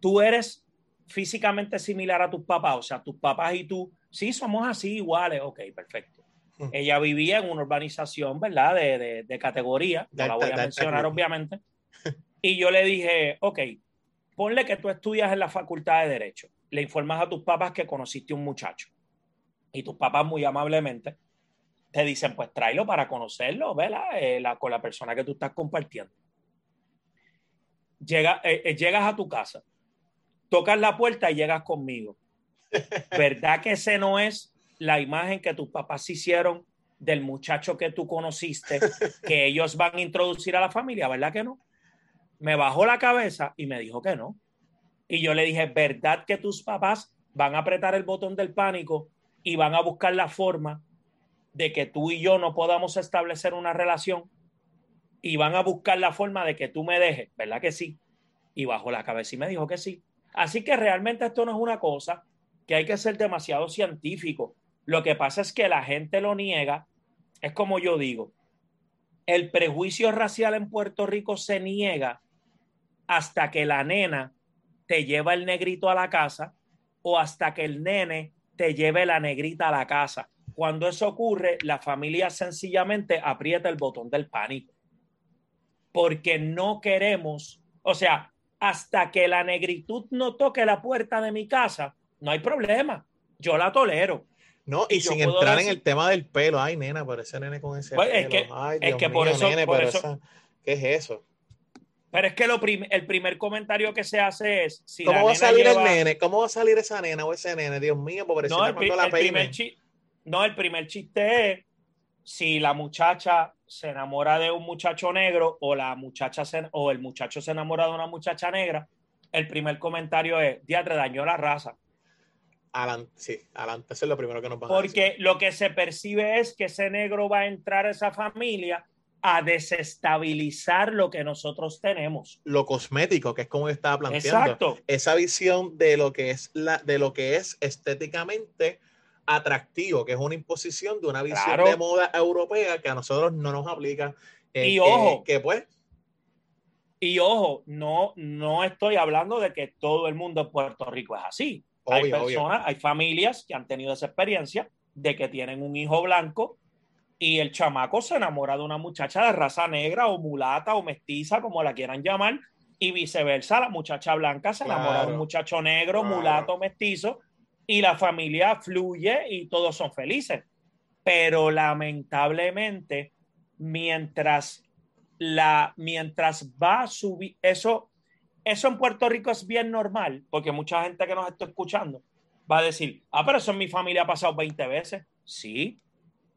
tú eres físicamente similar a tus papás, o sea, tus papás y tú, sí, somos así iguales, ok, perfecto. Hmm. Ella vivía en una urbanización, ¿verdad? De, de, de categoría, no la voy a mencionar, obviamente. Y yo le dije, ok, ponle que tú estudias en la facultad de Derecho, le informas a tus papás que conociste un muchacho y tus papás muy amablemente te dicen, pues tráelo para conocerlo, ¿verdad? Eh, la, con la persona que tú estás compartiendo. Llega, eh, eh, llegas a tu casa tocas la puerta y llegas conmigo. ¿Verdad que ese no es la imagen que tus papás hicieron del muchacho que tú conociste, que ellos van a introducir a la familia? ¿Verdad que no? Me bajó la cabeza y me dijo que no. Y yo le dije, ¿verdad que tus papás van a apretar el botón del pánico y van a buscar la forma de que tú y yo no podamos establecer una relación? Y van a buscar la forma de que tú me dejes, ¿verdad que sí? Y bajó la cabeza y me dijo que sí. Así que realmente esto no es una cosa que hay que ser demasiado científico. Lo que pasa es que la gente lo niega. Es como yo digo, el prejuicio racial en Puerto Rico se niega hasta que la nena te lleva el negrito a la casa o hasta que el nene te lleve la negrita a la casa. Cuando eso ocurre, la familia sencillamente aprieta el botón del pánico. Porque no queremos, o sea, hasta que la negritud no toque la puerta de mi casa, no hay problema. Yo la tolero. No, y, sin entrar en el tema del pelo. Ay, nena, por ese nene con ese pues, pelo. Es que, Ay, es que por eso. por eso ¿Qué es eso? Pero es que lo el primer comentario que se hace es. Si ¿Cómo va a salir el nene? ¿Cómo va a salir esa nena o ese nene? Dios mío, pobrecito. No, el, el primer no, el primer chiste es si la muchacha se enamora de un muchacho negro o la muchacha o el muchacho se enamora de una muchacha negra, el primer comentario es, diatre, dañó la raza. Sí, adelante, eso es lo primero que nos van Porque a decir. lo que se percibe es que ese negro va a entrar a esa familia a desestabilizar lo que nosotros tenemos. Lo cosmético, que es como estaba planteando. Exacto. Esa visión de lo que es la, de lo que es estéticamente atractivo, que es una imposición de una visión de moda europea que a nosotros no nos aplica. Eh, y ojo, que, pues. Y ojo, no, no estoy hablando de que todo el mundo en Puerto Rico es así. Hay personas, hay familias que han tenido esa experiencia de que tienen un hijo blanco y el chamaco se enamora de una muchacha de raza negra o mulata o mestiza, como la quieran llamar, y viceversa, la muchacha blanca se enamora de un muchacho negro, mulato, mestizo, y la familia fluye y todos son felices. Pero lamentablemente, mientras la mientras va a subir eso eso en Puerto Rico es bien normal, porque mucha gente que nos está escuchando va a decir, ah, pero eso en mi familia ha pasado 20 veces. Sí,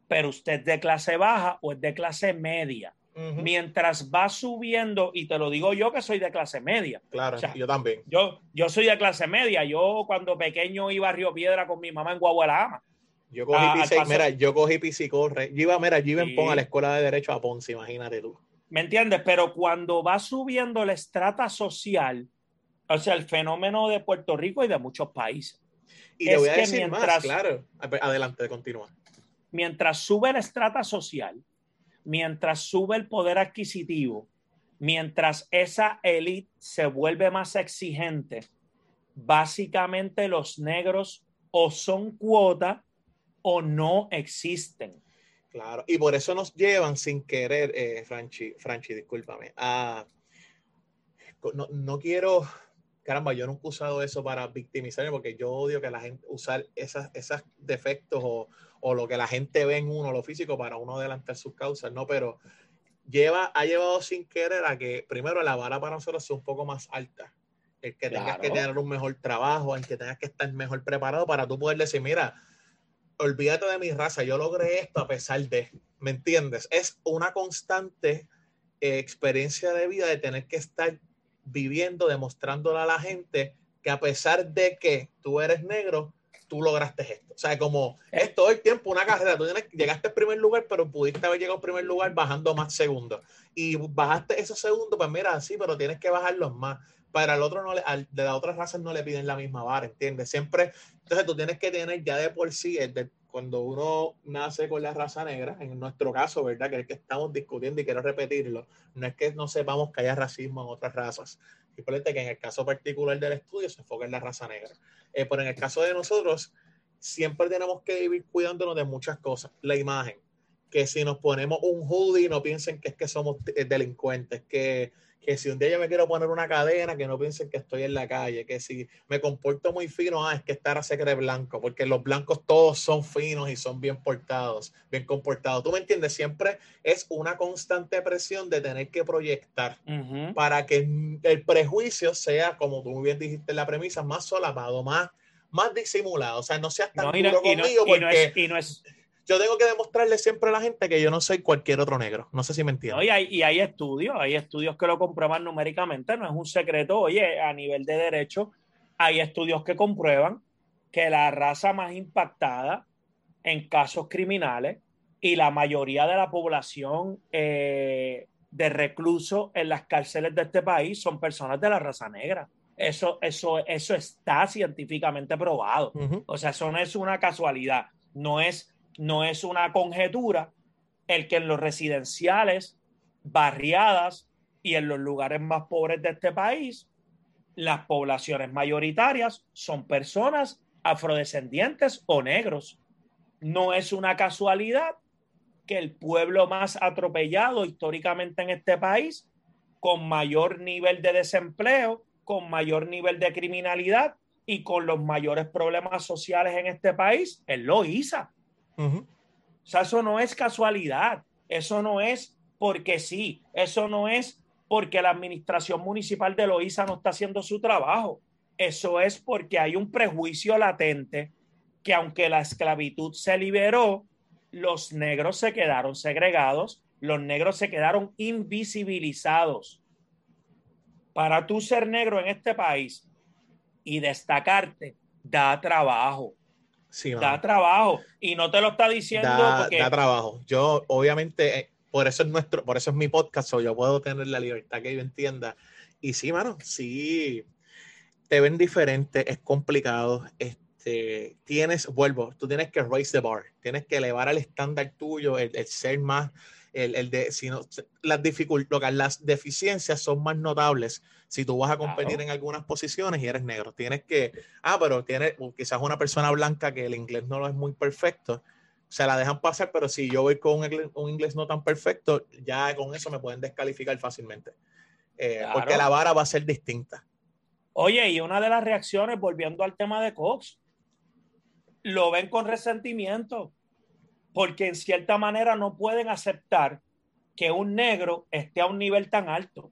pero usted es de clase baja o es de clase media. Mientras va subiendo, y te lo digo yo que soy de clase media. Claro, yo también. Yo, yo soy de clase media. Yo cuando pequeño iba a Río Piedra con mi mamá en Guagualama. Yo cogí ah, mira, yo cogí corre. Yo iba, mira, yo iba en a la escuela de Derecho a Ponce, imagínate tú. ¿Me entiendes? Pero cuando va subiendo la estrata social, o sea, el fenómeno de Puerto Rico y de muchos países. Y te voy a decir más, claro. Adelante, continúa. Mientras sube la estrata social, mientras sube el poder adquisitivo, mientras esa élite se vuelve más exigente, básicamente los negros o son cuota o no existen. Claro, y por eso nos llevan sin querer, eh, Franchi, Franchi, discúlpame, no, no, quiero, caramba, yo nunca he usado eso para victimizarme porque yo odio que la gente usar esas, esos defectos o, o lo que la gente ve en uno, lo físico, para uno adelantar sus causas, ¿no? Pero lleva, ha llevado sin querer a que primero la vara para nosotros sea un poco más alta. El que tengas que tener un mejor trabajo, el que tengas que estar mejor preparado para tú poder decir, mira, olvídate de mi raza, yo logré esto a pesar de, ¿me entiendes? Es una constante eh, experiencia de vida de tener que estar viviendo, demostrándole a la gente que a pesar de que tú eres negro, tú lograste esto. O sea, como es todo el tiempo una carrera. Tú llegaste al primer lugar, pero pudiste haber llegado al primer lugar bajando más segundos. Y bajaste esos segundos, pues mira, sí, pero tienes que bajarlos más. Para el otro no le, al, de las otras razas no le piden la misma vara, ¿entiendes? Siempre, entonces tú tienes que tener ya de por sí, cuando uno nace con la raza negra, en nuestro caso, ¿verdad? Que es que estamos discutiendo y quiero repetirlo, no es que no sepamos que haya racismo en otras razas, simplemente que en el caso particular del estudio se enfoca en la raza negra. Eh, pero en el caso de nosotros, siempre tenemos que vivir cuidándonos de muchas cosas. La imagen, que si nos ponemos un hoodie no piensen que es que somos delincuentes, que que si un día yo me quiero poner una cadena, que no piensen que estoy en la calle, que si me comporto muy fino, ah, es que estar se cree blanco, porque los blancos todos son finos y son bien portados, bien comportados. ¿Tú me entiendes? Siempre es una constante presión de tener que proyectar para que el prejuicio sea, como tú muy bien dijiste en la premisa, más solapado, más, más disimulado. O sea, no seas tan duro conmigo porque... y no es yo tengo que demostrarle siempre a la gente que yo no soy cualquier otro negro. No sé si me entiendes. y, hay, y, hay, estudios, hay estudios que lo comprueban numéricamente, no es un secreto. Oye, a nivel de derecho, hay estudios que comprueban que la raza más impactada en casos criminales y la mayoría de la población eh, de reclusos en las cárceles de este país son personas de la raza negra. Eso, eso, eso está científicamente probado. O sea, eso no es una casualidad, no es no es una conjetura el que en los residenciales, barriadas y en los lugares más pobres de este país, las poblaciones mayoritarias son personas afrodescendientes o negros. No es una casualidad que el pueblo más atropellado históricamente en este país, con mayor nivel de desempleo, con mayor nivel de criminalidad y con los mayores problemas sociales en este país, es O sea, eso no es casualidad, eso no es porque sí, eso no es porque la administración municipal de Loíza no está haciendo su trabajo, eso es porque hay un prejuicio latente que aunque la esclavitud se liberó, los negros se quedaron segregados, los negros se quedaron invisibilizados. Para tú ser negro en este país y destacarte, da trabajo da trabajo y no te lo está diciendo da, da trabajo. Yo obviamente eh, por eso es nuestro, por eso es mi podcast, o yo puedo tener la libertad que yo entienda. Y sí, mano, sí te ven diferente, es complicado. Este, tienes, vuelvo, tú tienes que raise the bar, tienes que elevar al estándar tuyo, el, el ser más el, el de, si no, las dificultades, las deficiencias son más notables si tú vas a competir en algunas posiciones y eres negro. Tienes que, ah, pero tienes quizás una persona blanca que el inglés no lo es muy perfecto, se la dejan pasar, pero si yo voy con un inglés, no tan perfecto, ya con eso me pueden descalificar fácilmente. Eh, porque la vara va a ser distinta. Oye, y una de las reacciones, volviendo al tema de Cox, lo ven con resentimiento porque en cierta manera no pueden aceptar que un negro esté a un nivel tan alto.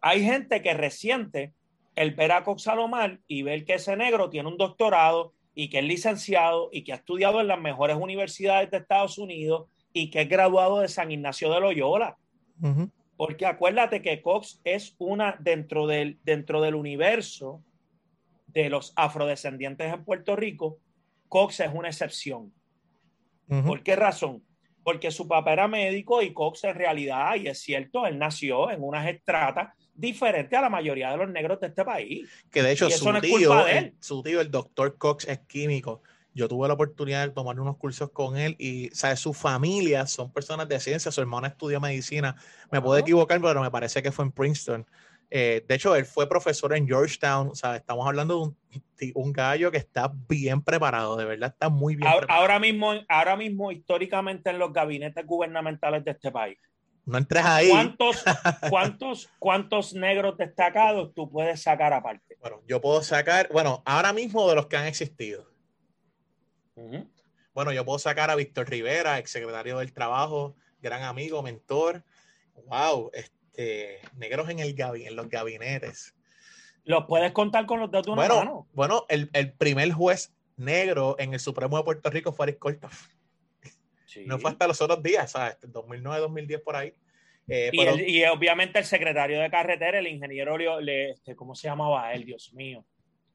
Hay gente que resiente el ver a Cox Salomar y ver que ese negro tiene un doctorado y que es licenciado y que ha estudiado en las mejores universidades de Estados Unidos y que es graduado de San Ignacio de Loyola. Porque acuérdate que Cox es una dentro del, dentro del universo de los afrodescendientes en Puerto Rico, Cox es una excepción. ¿Por qué razón? Porque su papá era médico y Cox en realidad, y es cierto, él nació en unas estratas diferentes a la mayoría de los negros de este país. Que de hecho su, tío, el, su tío, el doctor Cox, es químico. Yo tuve la oportunidad de tomar unos cursos con él y, ¿sabes? Su familia son personas de ciencia, su hermana estudió medicina. Me puedo equivocar, pero me parece que fue en Princeton. Eh, de hecho, él fue profesor en Georgetown. O sea, estamos hablando de un, un, gallo que está bien preparado, de verdad está muy bien ahora, preparado. Ahora mismo, ahora mismo, históricamente, en los gabinetes gubernamentales de este país. No entres ahí. ¿Cuántos, cuántos, cuántos negros destacados tú puedes sacar aparte? Bueno, yo puedo sacar, bueno, ahora mismo de los que han existido. Bueno, yo puedo sacar a Víctor Rivera, exsecretario del Trabajo, gran amigo, mentor. Wow, este negros en, el en los gabinetes. ¿Los puedes contar con los dedos de una bueno, mano? Bueno, el, el, primer juez negro en el Supremo de Puerto Rico fue Aris Cortaf. No fue hasta los otros días, ¿sabes? 2009, 2010 por ahí. Eh, y, y, obviamente el secretario de carretera, el ingeniero, le, este, ¿cómo se llamaba él? Dios mío.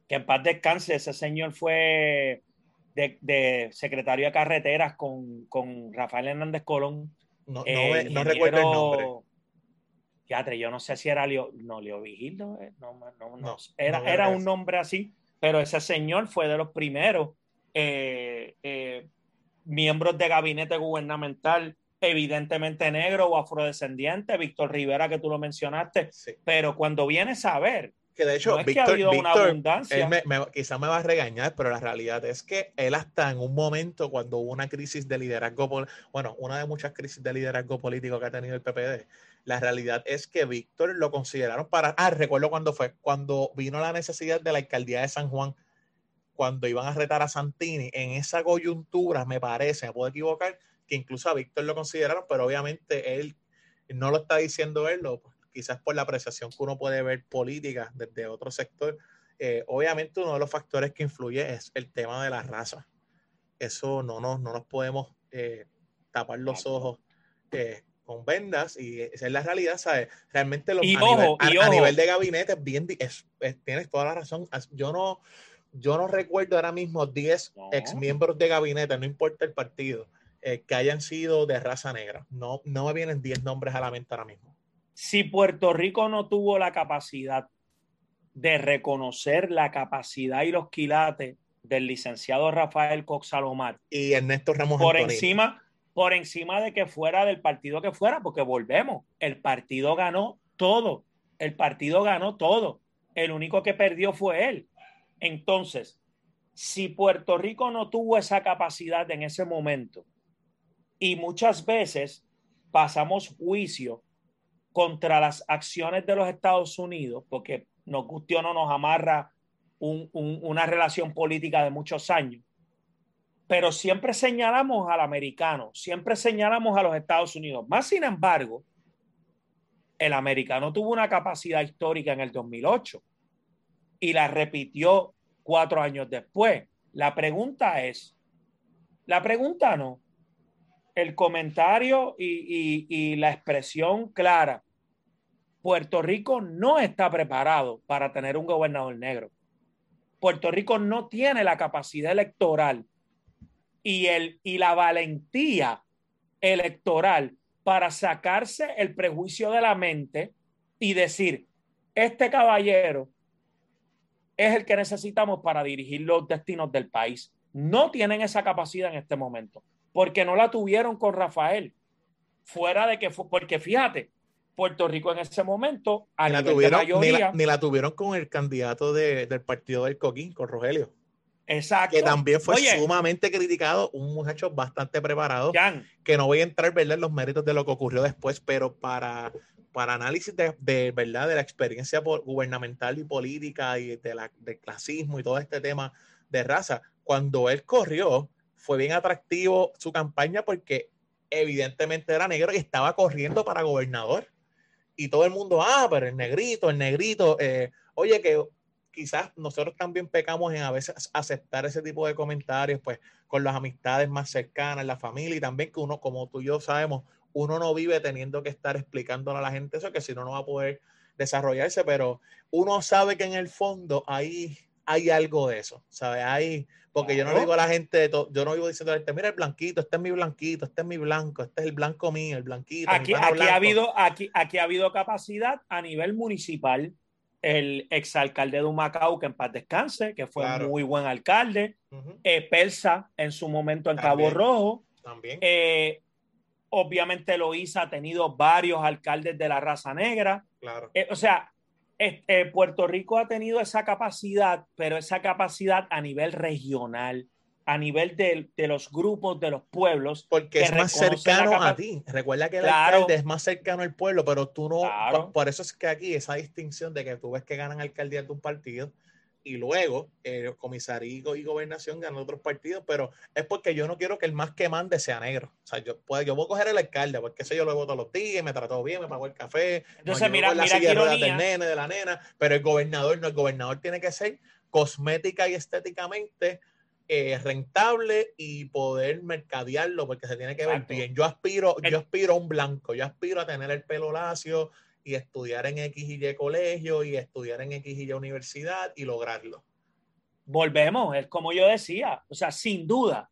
Que en paz descanse, ese señor fue de, de secretario de carreteras con, con Rafael Hernández Colón. No, no, no recuerdo el nombre yo no sé si era Leo, no, Leo Vigildo, eh, no, no, no, era, era un nombre así, pero ese señor fue de los primeros eh, eh, miembros de gabinete gubernamental, evidentemente negro o afrodescendiente, Víctor Rivera, que tú lo mencionaste, pero cuando vienes a ver, que de hecho, Víctor, ha habido una abundancia. me, quizá me va a regañar, pero la realidad es que él hasta en un momento cuando hubo una crisis de liderazgo, bueno, una de muchas crisis de liderazgo político que ha tenido el PPD, la realidad es que Víctor lo consideraron para, ah, recuerdo cuando fue, cuando vino la necesidad de la alcaldía de San Juan, cuando iban a retar a Santini, en esa coyuntura, me parece, me puedo equivocar, que incluso a Víctor lo consideraron, pero obviamente él no lo está diciendo él, lo, quizás por la apreciación que uno puede ver política desde otro sector. Eh, obviamente uno de los factores que influye es el tema de la raza. Eso no nos, no nos podemos eh, tapar los ojos eh, con vendas y esa es la realidad, ¿sabes? Realmente a, nivel, a, nivel, de gabinete bien, tienes toda la razón. Yo no, yo no recuerdo ahora mismo 10 ex miembros de gabinete, no importa el partido, que hayan sido de raza negra. No, no me vienen 10 nombres a la mente ahora mismo si Puerto Rico no tuvo la capacidad de reconocer la capacidad y los quilates del licenciado Rafael Cox Salomar y Ernesto Ramos por encima por encima de que fuera del partido que fuera, porque volvemos, el partido ganó todo, el partido ganó todo, el único que perdió fue él. Entonces, si Puerto Rico no tuvo esa capacidad en ese momento y muchas veces pasamos juicio contra las acciones de los Estados Unidos, porque nos guste o no nos amarra una relación política de muchos años, pero siempre señalamos al americano, siempre señalamos a los Estados Unidos. Más sin embargo, el americano tuvo una capacidad histórica en el 2008 y la repitió cuatro años después. La pregunta es, la pregunta no, el comentario y, la expresión clara. Puerto Rico no está preparado para tener un gobernador negro. Puerto Rico no tiene la capacidad electoral y, el, y la valentía electoral para sacarse el prejuicio de la mente y decir, este caballero es el que necesitamos para dirigir los destinos del país. No tienen esa capacidad en este momento porque no la tuvieron con Rafael. Fuera de que fue, porque fíjate, Puerto Rico en ese momento, a ni, la tuvieron, mayoría, ni, la, tuvieron con el candidato del partido del Coquín, con Rogelio. Exacto. Que también fue sumamente criticado, un muchacho bastante preparado, que no voy a entrar ¿verdad? en los méritos de lo que ocurrió después, pero para, para análisis de, verdad de la experiencia gubernamental y política y de la, del clasismo y todo este tema de raza, cuando él corrió, fue bien atractivo su campaña porque evidentemente era negro y estaba corriendo para gobernador. Y todo el mundo, ah, pero el negrito, el negrito. Eh, oye, que quizás nosotros también pecamos en a veces aceptar ese tipo de comentarios, pues con las amistades más cercanas, la familia y también que uno, como tú y yo sabemos, uno no vive teniendo que estar explicándole a la gente eso, que si no, no va a poder desarrollarse, pero uno sabe que en el fondo ahí hay algo de eso, ¿sabes? Hay, porque yo no le digo a la gente, yo no vivo diciendo a la gente, mira el blanquito, este es mi blanquito, este es mi blanco, este es el blanco mío, el blanquito. Aquí, aquí ha, habido, aquí, aquí ha habido capacidad a nivel municipal. El exalcalde de Humacao, que en paz descanse, que fue muy buen alcalde. Eh, Persa, en su momento en Cabo Rojo. También. Eh, obviamente Loíza ha tenido varios alcaldes de la raza negra. Claro. Eh, o sea, este, Puerto Rico ha tenido esa capacidad, pero esa capacidad a nivel regional, a nivel de, los grupos, de los pueblos. Porque es más cercano a ti. Recuerda que el alcalde es más cercano al pueblo, pero tú no. Por, eso es que aquí esa distinción de que tú ves que ganan alcaldía de un partido y luego el eh, comisario y gobernación ganan otros partidos, pero es porque yo no quiero que el más que mande sea negro. O sea, yo, pues, yo voy a coger el alcalde, porque ese yo lo voto los días, me trató bien, me pagó el café, entonces mira, la mira de del nene, de la nena, pero el gobernador no, el gobernador tiene que ser cosmética y estéticamente eh, rentable y poder mercadearlo porque se tiene que ver bien. Yo aspiro, yo aspiro a un blanco, yo aspiro a tener el pelo lacio, y estudiar en X y Y colegio y estudiar en X y Y universidad y lograrlo. Volvemos, es como yo decía, o sea, sin duda,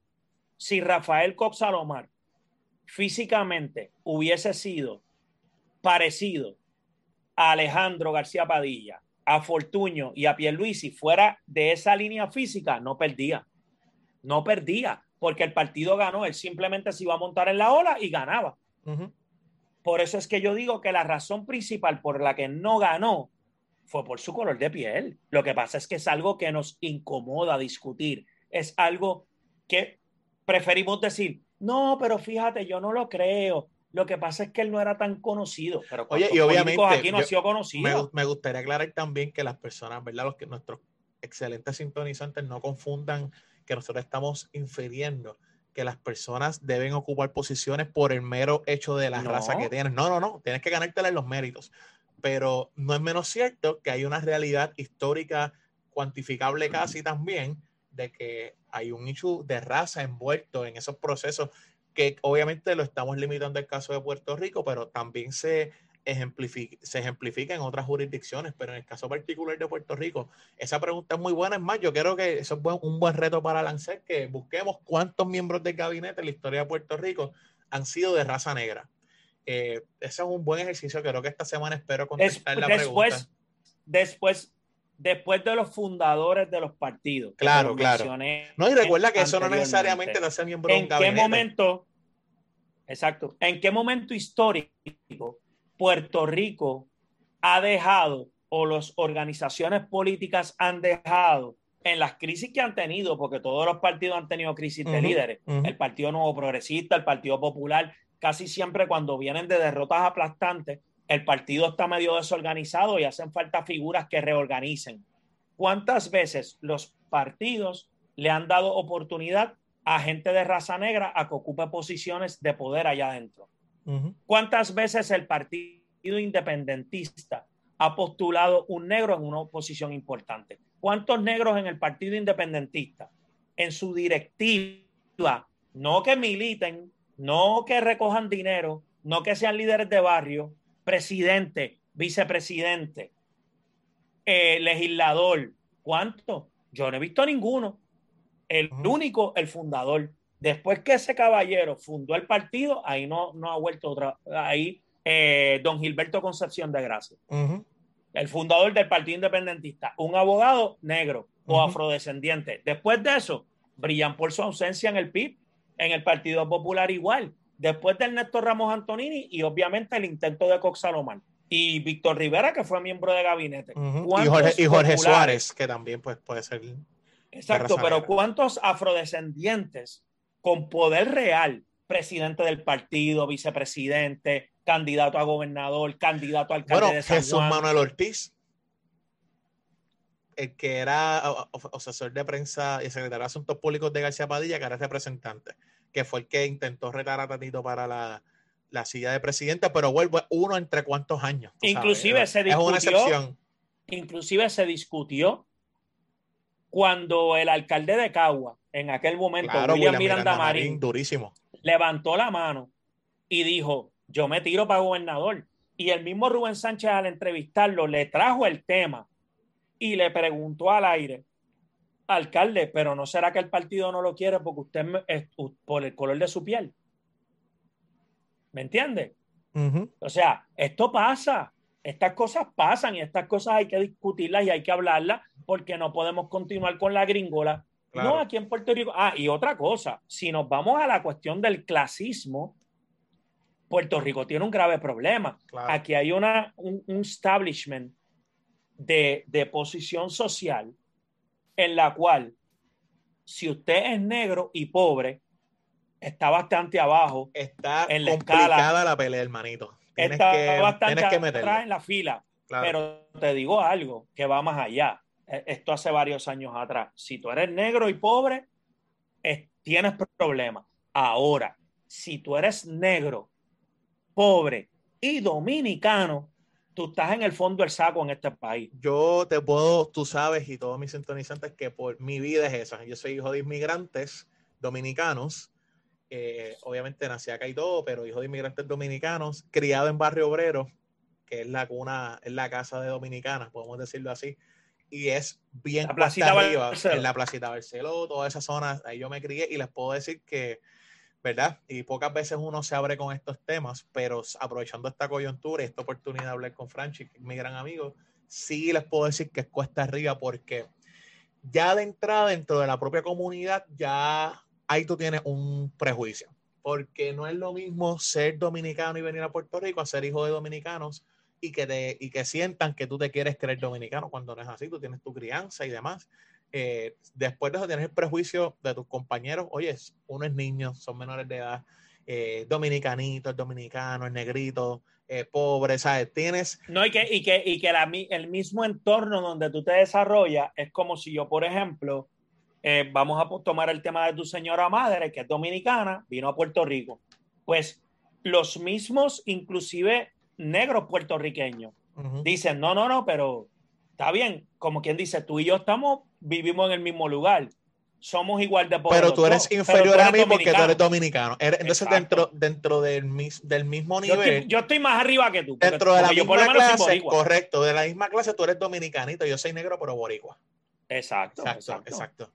si Rafael Cox Salomar físicamente hubiese sido parecido a Alejandro García Padilla, a Fortuño y a Pierluisi fuera de esa línea física, no perdía. No perdía, porque el partido ganó. Él simplemente se iba a montar en la ola y ganaba. Por eso es que yo digo que la razón principal por la que no ganó fue por su color de piel. Lo que pasa es que es algo que nos incomoda discutir. Es algo que preferimos decir, no, pero fíjate, yo no lo creo. Lo que pasa es que él no era tan conocido. Pero Oye, y obviamente aquí no ha sido conocido. Me, gustaría aclarar también que las personas, ¿verdad? Los que nuestros excelentes sintonizantes no confundan que nosotros estamos infiriendo que las personas deben ocupar posiciones por el mero hecho de la raza que tienen. No, no, no, tienes que ganártela los méritos. Pero no es menos cierto que hay una realidad histórica cuantificable casi también de que hay un issue de raza envuelto en esos procesos que obviamente lo estamos limitando el caso de Puerto Rico, pero también se ejemplifica, se ejemplifica en otras jurisdicciones, pero en el caso particular de Puerto Rico, esa pregunta es muy buena. Es más, yo creo que eso es un buen reto para lanzar, que busquemos cuántos miembros del gabinete en la historia de Puerto Rico han sido de raza negra. Eh, ese es un buen ejercicio. Creo que esta semana espero contestar la después, pregunta. Después, después de los fundadores de los partidos. Claro, claro. No, y recuerda que eso no necesariamente te hace miembro de un gabinete. ¿En qué momento? Exacto. ¿En qué momento histórico Puerto Rico ha dejado o las organizaciones políticas han dejado en las crisis que han tenido, porque todos los partidos han tenido crisis de líderes, el Partido Nuevo Progresista, el Partido Popular, casi siempre cuando vienen de derrotas aplastantes, el partido está medio desorganizado y hacen falta figuras que reorganicen. ¿Cuántas veces los partidos le han dado oportunidad a gente de raza negra a que ocupe posiciones de poder allá adentro? ¿Cuántas veces el partido independentista ha postulado un negro en una posición importante? ¿Cuántos negros en el partido independentista? En su directiva, no que militen, no que recojan dinero, no que sean líderes de barrio, presidente, vicepresidente, eh, legislador. ¿Cuánto? Yo no he visto ninguno. El único, el fundador. Después que ese caballero fundó el partido, ahí no, no ha vuelto otra. Ahí, eh, don Gilberto Concepción de Gracia, el fundador del Partido Independentista, un abogado negro o afrodescendiente. Después de eso, brillan por su ausencia en el PIB, en el Partido Popular igual después del Néstor Ramos Antonini y obviamente el intento de Cox Salomán. Y Víctor Rivera, que fue miembro de gabinete. Y Jorge, Suárez, que también pues, puede ser. Exacto, pero ¿cuántos afrodescendientes con poder real, presidente del partido, vicepresidente, candidato a gobernador, candidato a alcalde de San Jesús Manuel Ortiz, el que era asesor de prensa y secretario de Asuntos Públicos de García Padilla, que era representante que fue el que intentó retar a Tatito para la, la silla de presidente, pero vuelve uno entre cuántos años. Inclusive se discutió. Es una excepción. Inclusive se discutió cuando el alcalde de Cagua, en aquel momento, William, Miranda, Marín, durísimo. levantó la mano y dijo, yo me tiro para gobernador. Y el mismo Rubén Sánchez al entrevistarlo le trajo el tema y le preguntó al aire, alcalde, pero ¿no será que el partido no lo quiere porque usted es por el color de su piel? ¿Me entiende? O sea, esto pasa, estas cosas pasan y estas cosas hay que discutirlas y hay que hablarlas porque no podemos continuar con la gringola. No, aquí en Puerto Rico. Ah, y otra cosa, si nos vamos a la cuestión del clasismo, Puerto Rico tiene un grave problema. Aquí hay una, un, establishment de, de posición social en la cual si usted es negro y pobre, está bastante abajo. Está en la complicada la pelea, hermanito. está bastante atrás en la fila. Pero te digo algo que va más allá. E, esto hace varios años atrás. Si tú eres negro y pobre, tienes problemas. Ahora, si tú eres negro, pobre y dominicano, tú estás en el fondo del saco en este país. Yo te puedo, tú sabes, y todos mis sintonizantes, que por mi vida es esa. Yo soy hijo de inmigrantes dominicanos. Eh, obviamente nací acá y todo, pero hijo de inmigrantes dominicanos, criado en Barrio Obrero, que es la cuna, es la casa de dominicanas, podemos decirlo así. Y es bien la placita arriba, en la placita Barceló, toda esa zona, ahí yo me crié y les puedo decir que ¿verdad? Y pocas veces uno se abre con estos temas, pero aprovechando esta coyuntura y esta oportunidad de hablar con Franchi, mi gran amigo, sí les puedo decir que es cuesta arriba porque ya de entrada dentro de la propia comunidad, ya ahí tú tienes un prejuicio, porque no es lo mismo ser dominicano y venir a Puerto Rico a ser hijo de dominicanos y que, te, y que sientan que tú te quieres creer dominicano cuando no es así, tú tienes tu crianza y demás. Eh, después de eso tienes el prejuicio de tus compañeros, oye, uno es niño, son menores de edad, eh, dominicanito, es dominicano, es negrito, eh, pobre, ¿sabes? Tienes... No, y que, y que, y que el mismo entorno donde tú te desarrollas es como si yo, por ejemplo, eh, vamos a tomar el tema de tu señora madre, que es dominicana, vino a Puerto Rico. Pues los mismos, inclusive negros puertorriqueños, dicen, no, no, no, pero está bien, como quien dice, tú y yo estamos, vivimos en el mismo lugar somos igual de pobres. Pero tú eres inferior a mí porque tú eres dominicano. entonces, dentro, dentro del, del mismo nivel. Yo estoy, más arriba que tú. Dentro de la misma clase, correcto, de la misma clase, tú eres dominicanito, yo soy negro, pero boricua. Exacto. Exacto, exacto.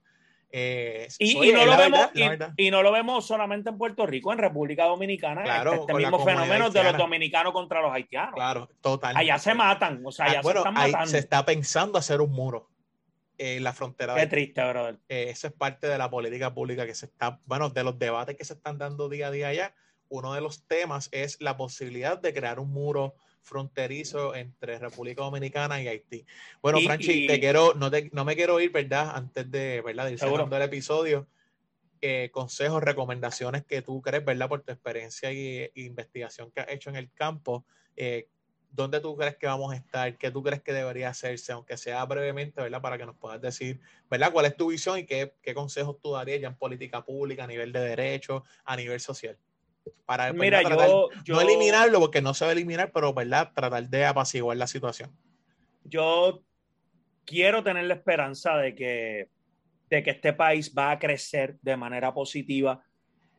Eh, y, no lo vemos, y, no lo vemos solamente en Puerto Rico, en República Dominicana, claro, este mismo fenómeno de los dominicanos contra los haitianos. Claro, total. Allá se matan, o sea, allá se están matando. se está pensando hacer un muro en la frontera. Qué triste, brother. Eh, eso es parte de la política pública que se está, bueno, de los debates que se están dando día a día allá. Uno de los temas es la posibilidad de crear un muro fronterizo entre República Dominicana y Haití. Bueno, Franchi, te quiero, no, te, no me quiero ir, ¿verdad? Antes de, ¿verdad? de ir cerrando el episodio. Eh, consejos, recomendaciones que tú crees, ¿verdad? Por tu experiencia y, investigación que has hecho en el campo, eh, ¿dónde tú crees que vamos a estar? ¿Qué tú crees que debería hacerse? Aunque sea brevemente, ¿verdad? Para que nos puedas decir, ¿verdad? ¿Cuál es tu visión y qué, consejos tú darías ya en política pública, a nivel de derecho, a nivel social? Para Mira, yo, no eliminarlo porque no se va a eliminar, pero, ¿verdad? Tratar de apaciguar la situación. Yo quiero tener la esperanza de que, de que este país va a crecer de manera positiva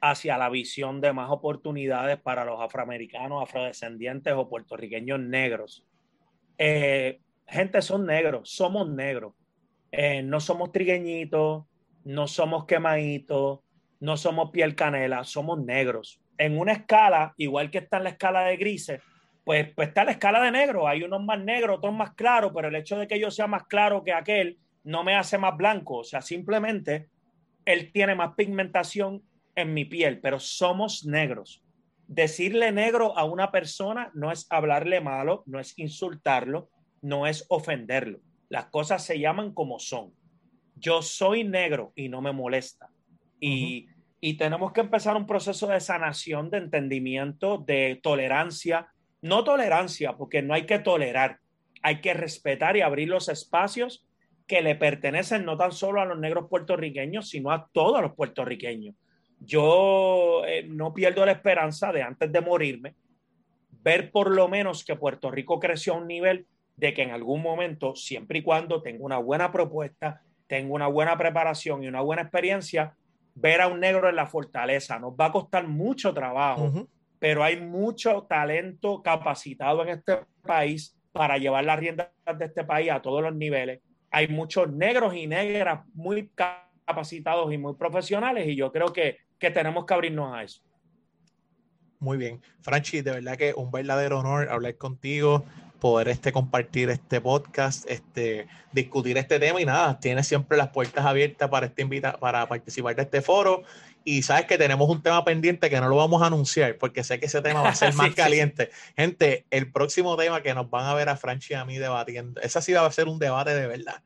hacia la visión de más oportunidades para los afroamericanos, afrodescendientes o puertorriqueños negros. Eh, gente, son negros, somos negros. Eh, no somos trigueñitos, no somos quemaditos, no somos piel canela, somos negros. En una escala, igual que está en la escala de grises, pues, pues está la escala de negro. Hay unos más negros, otros más claros, pero el hecho de que yo sea más claro que aquel no me hace más blanco. O sea, simplemente él tiene más pigmentación en mi piel, pero somos negros. Decirle negro a una persona no es hablarle malo, no es insultarlo, no es ofenderlo. Las cosas se llaman como son. Yo soy negro y no me molesta. Y, y tenemos que empezar un proceso de sanación, de entendimiento, de tolerancia. No tolerancia, porque no hay que tolerar. Hay que respetar y abrir los espacios que le pertenecen no tan solo a los negros puertorriqueños, sino a todos los puertorriqueños yo eh, no pierdo la esperanza de antes de morirme, ver por lo menos que Puerto Rico creció a un nivel de que en algún momento, siempre y cuando tenga una buena propuesta, tenga una buena preparación y una buena experiencia, ver a un negro en la fortaleza. Nos va a costar mucho trabajo, pero hay mucho talento capacitado en este país para llevar las riendas de este país a todos los niveles. Hay muchos negros y negras muy capacitados y muy profesionales y yo creo que que tenemos que abrirnos a eso. Muy bien. Franchi, de verdad que un verdadero honor hablar contigo, poder este, compartir este podcast, este, discutir este tema y nada, tienes siempre las puertas abiertas para, este invita para participar de este foro. Y sabes que tenemos un tema pendiente que no lo vamos a anunciar porque sé que ese tema va a ser más caliente. Gente, el próximo tema que nos van a ver a Franchi y a mí debatiendo, esa sí va a ser un debate de verdad.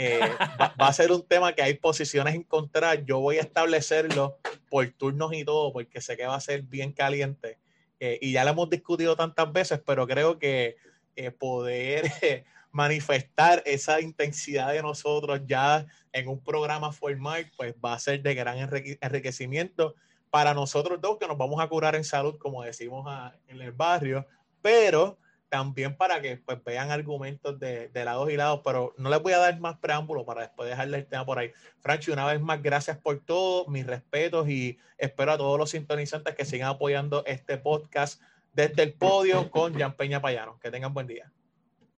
Eh, va, a ser un tema que hay posiciones en contra. Yo voy a establecerlo por turnos y todo, porque sé que va a ser bien caliente. Eh, y ya lo hemos discutido tantas veces, pero creo que eh, poder manifestar esa intensidad de nosotros ya en un programa formal, pues va a ser de gran enriquecimiento para nosotros dos, que nos vamos a curar en salud, como decimos en el barrio, pero también para que pues, vean argumentos de, de, lados y lados, pero no les voy a dar más preámbulo para después dejarle el tema por ahí. Franchi, una vez más, gracias por todo, mis respetos y espero a todos los sintonizantes que sigan apoyando este podcast desde el podio con Jan Peña Payano. Que tengan buen día.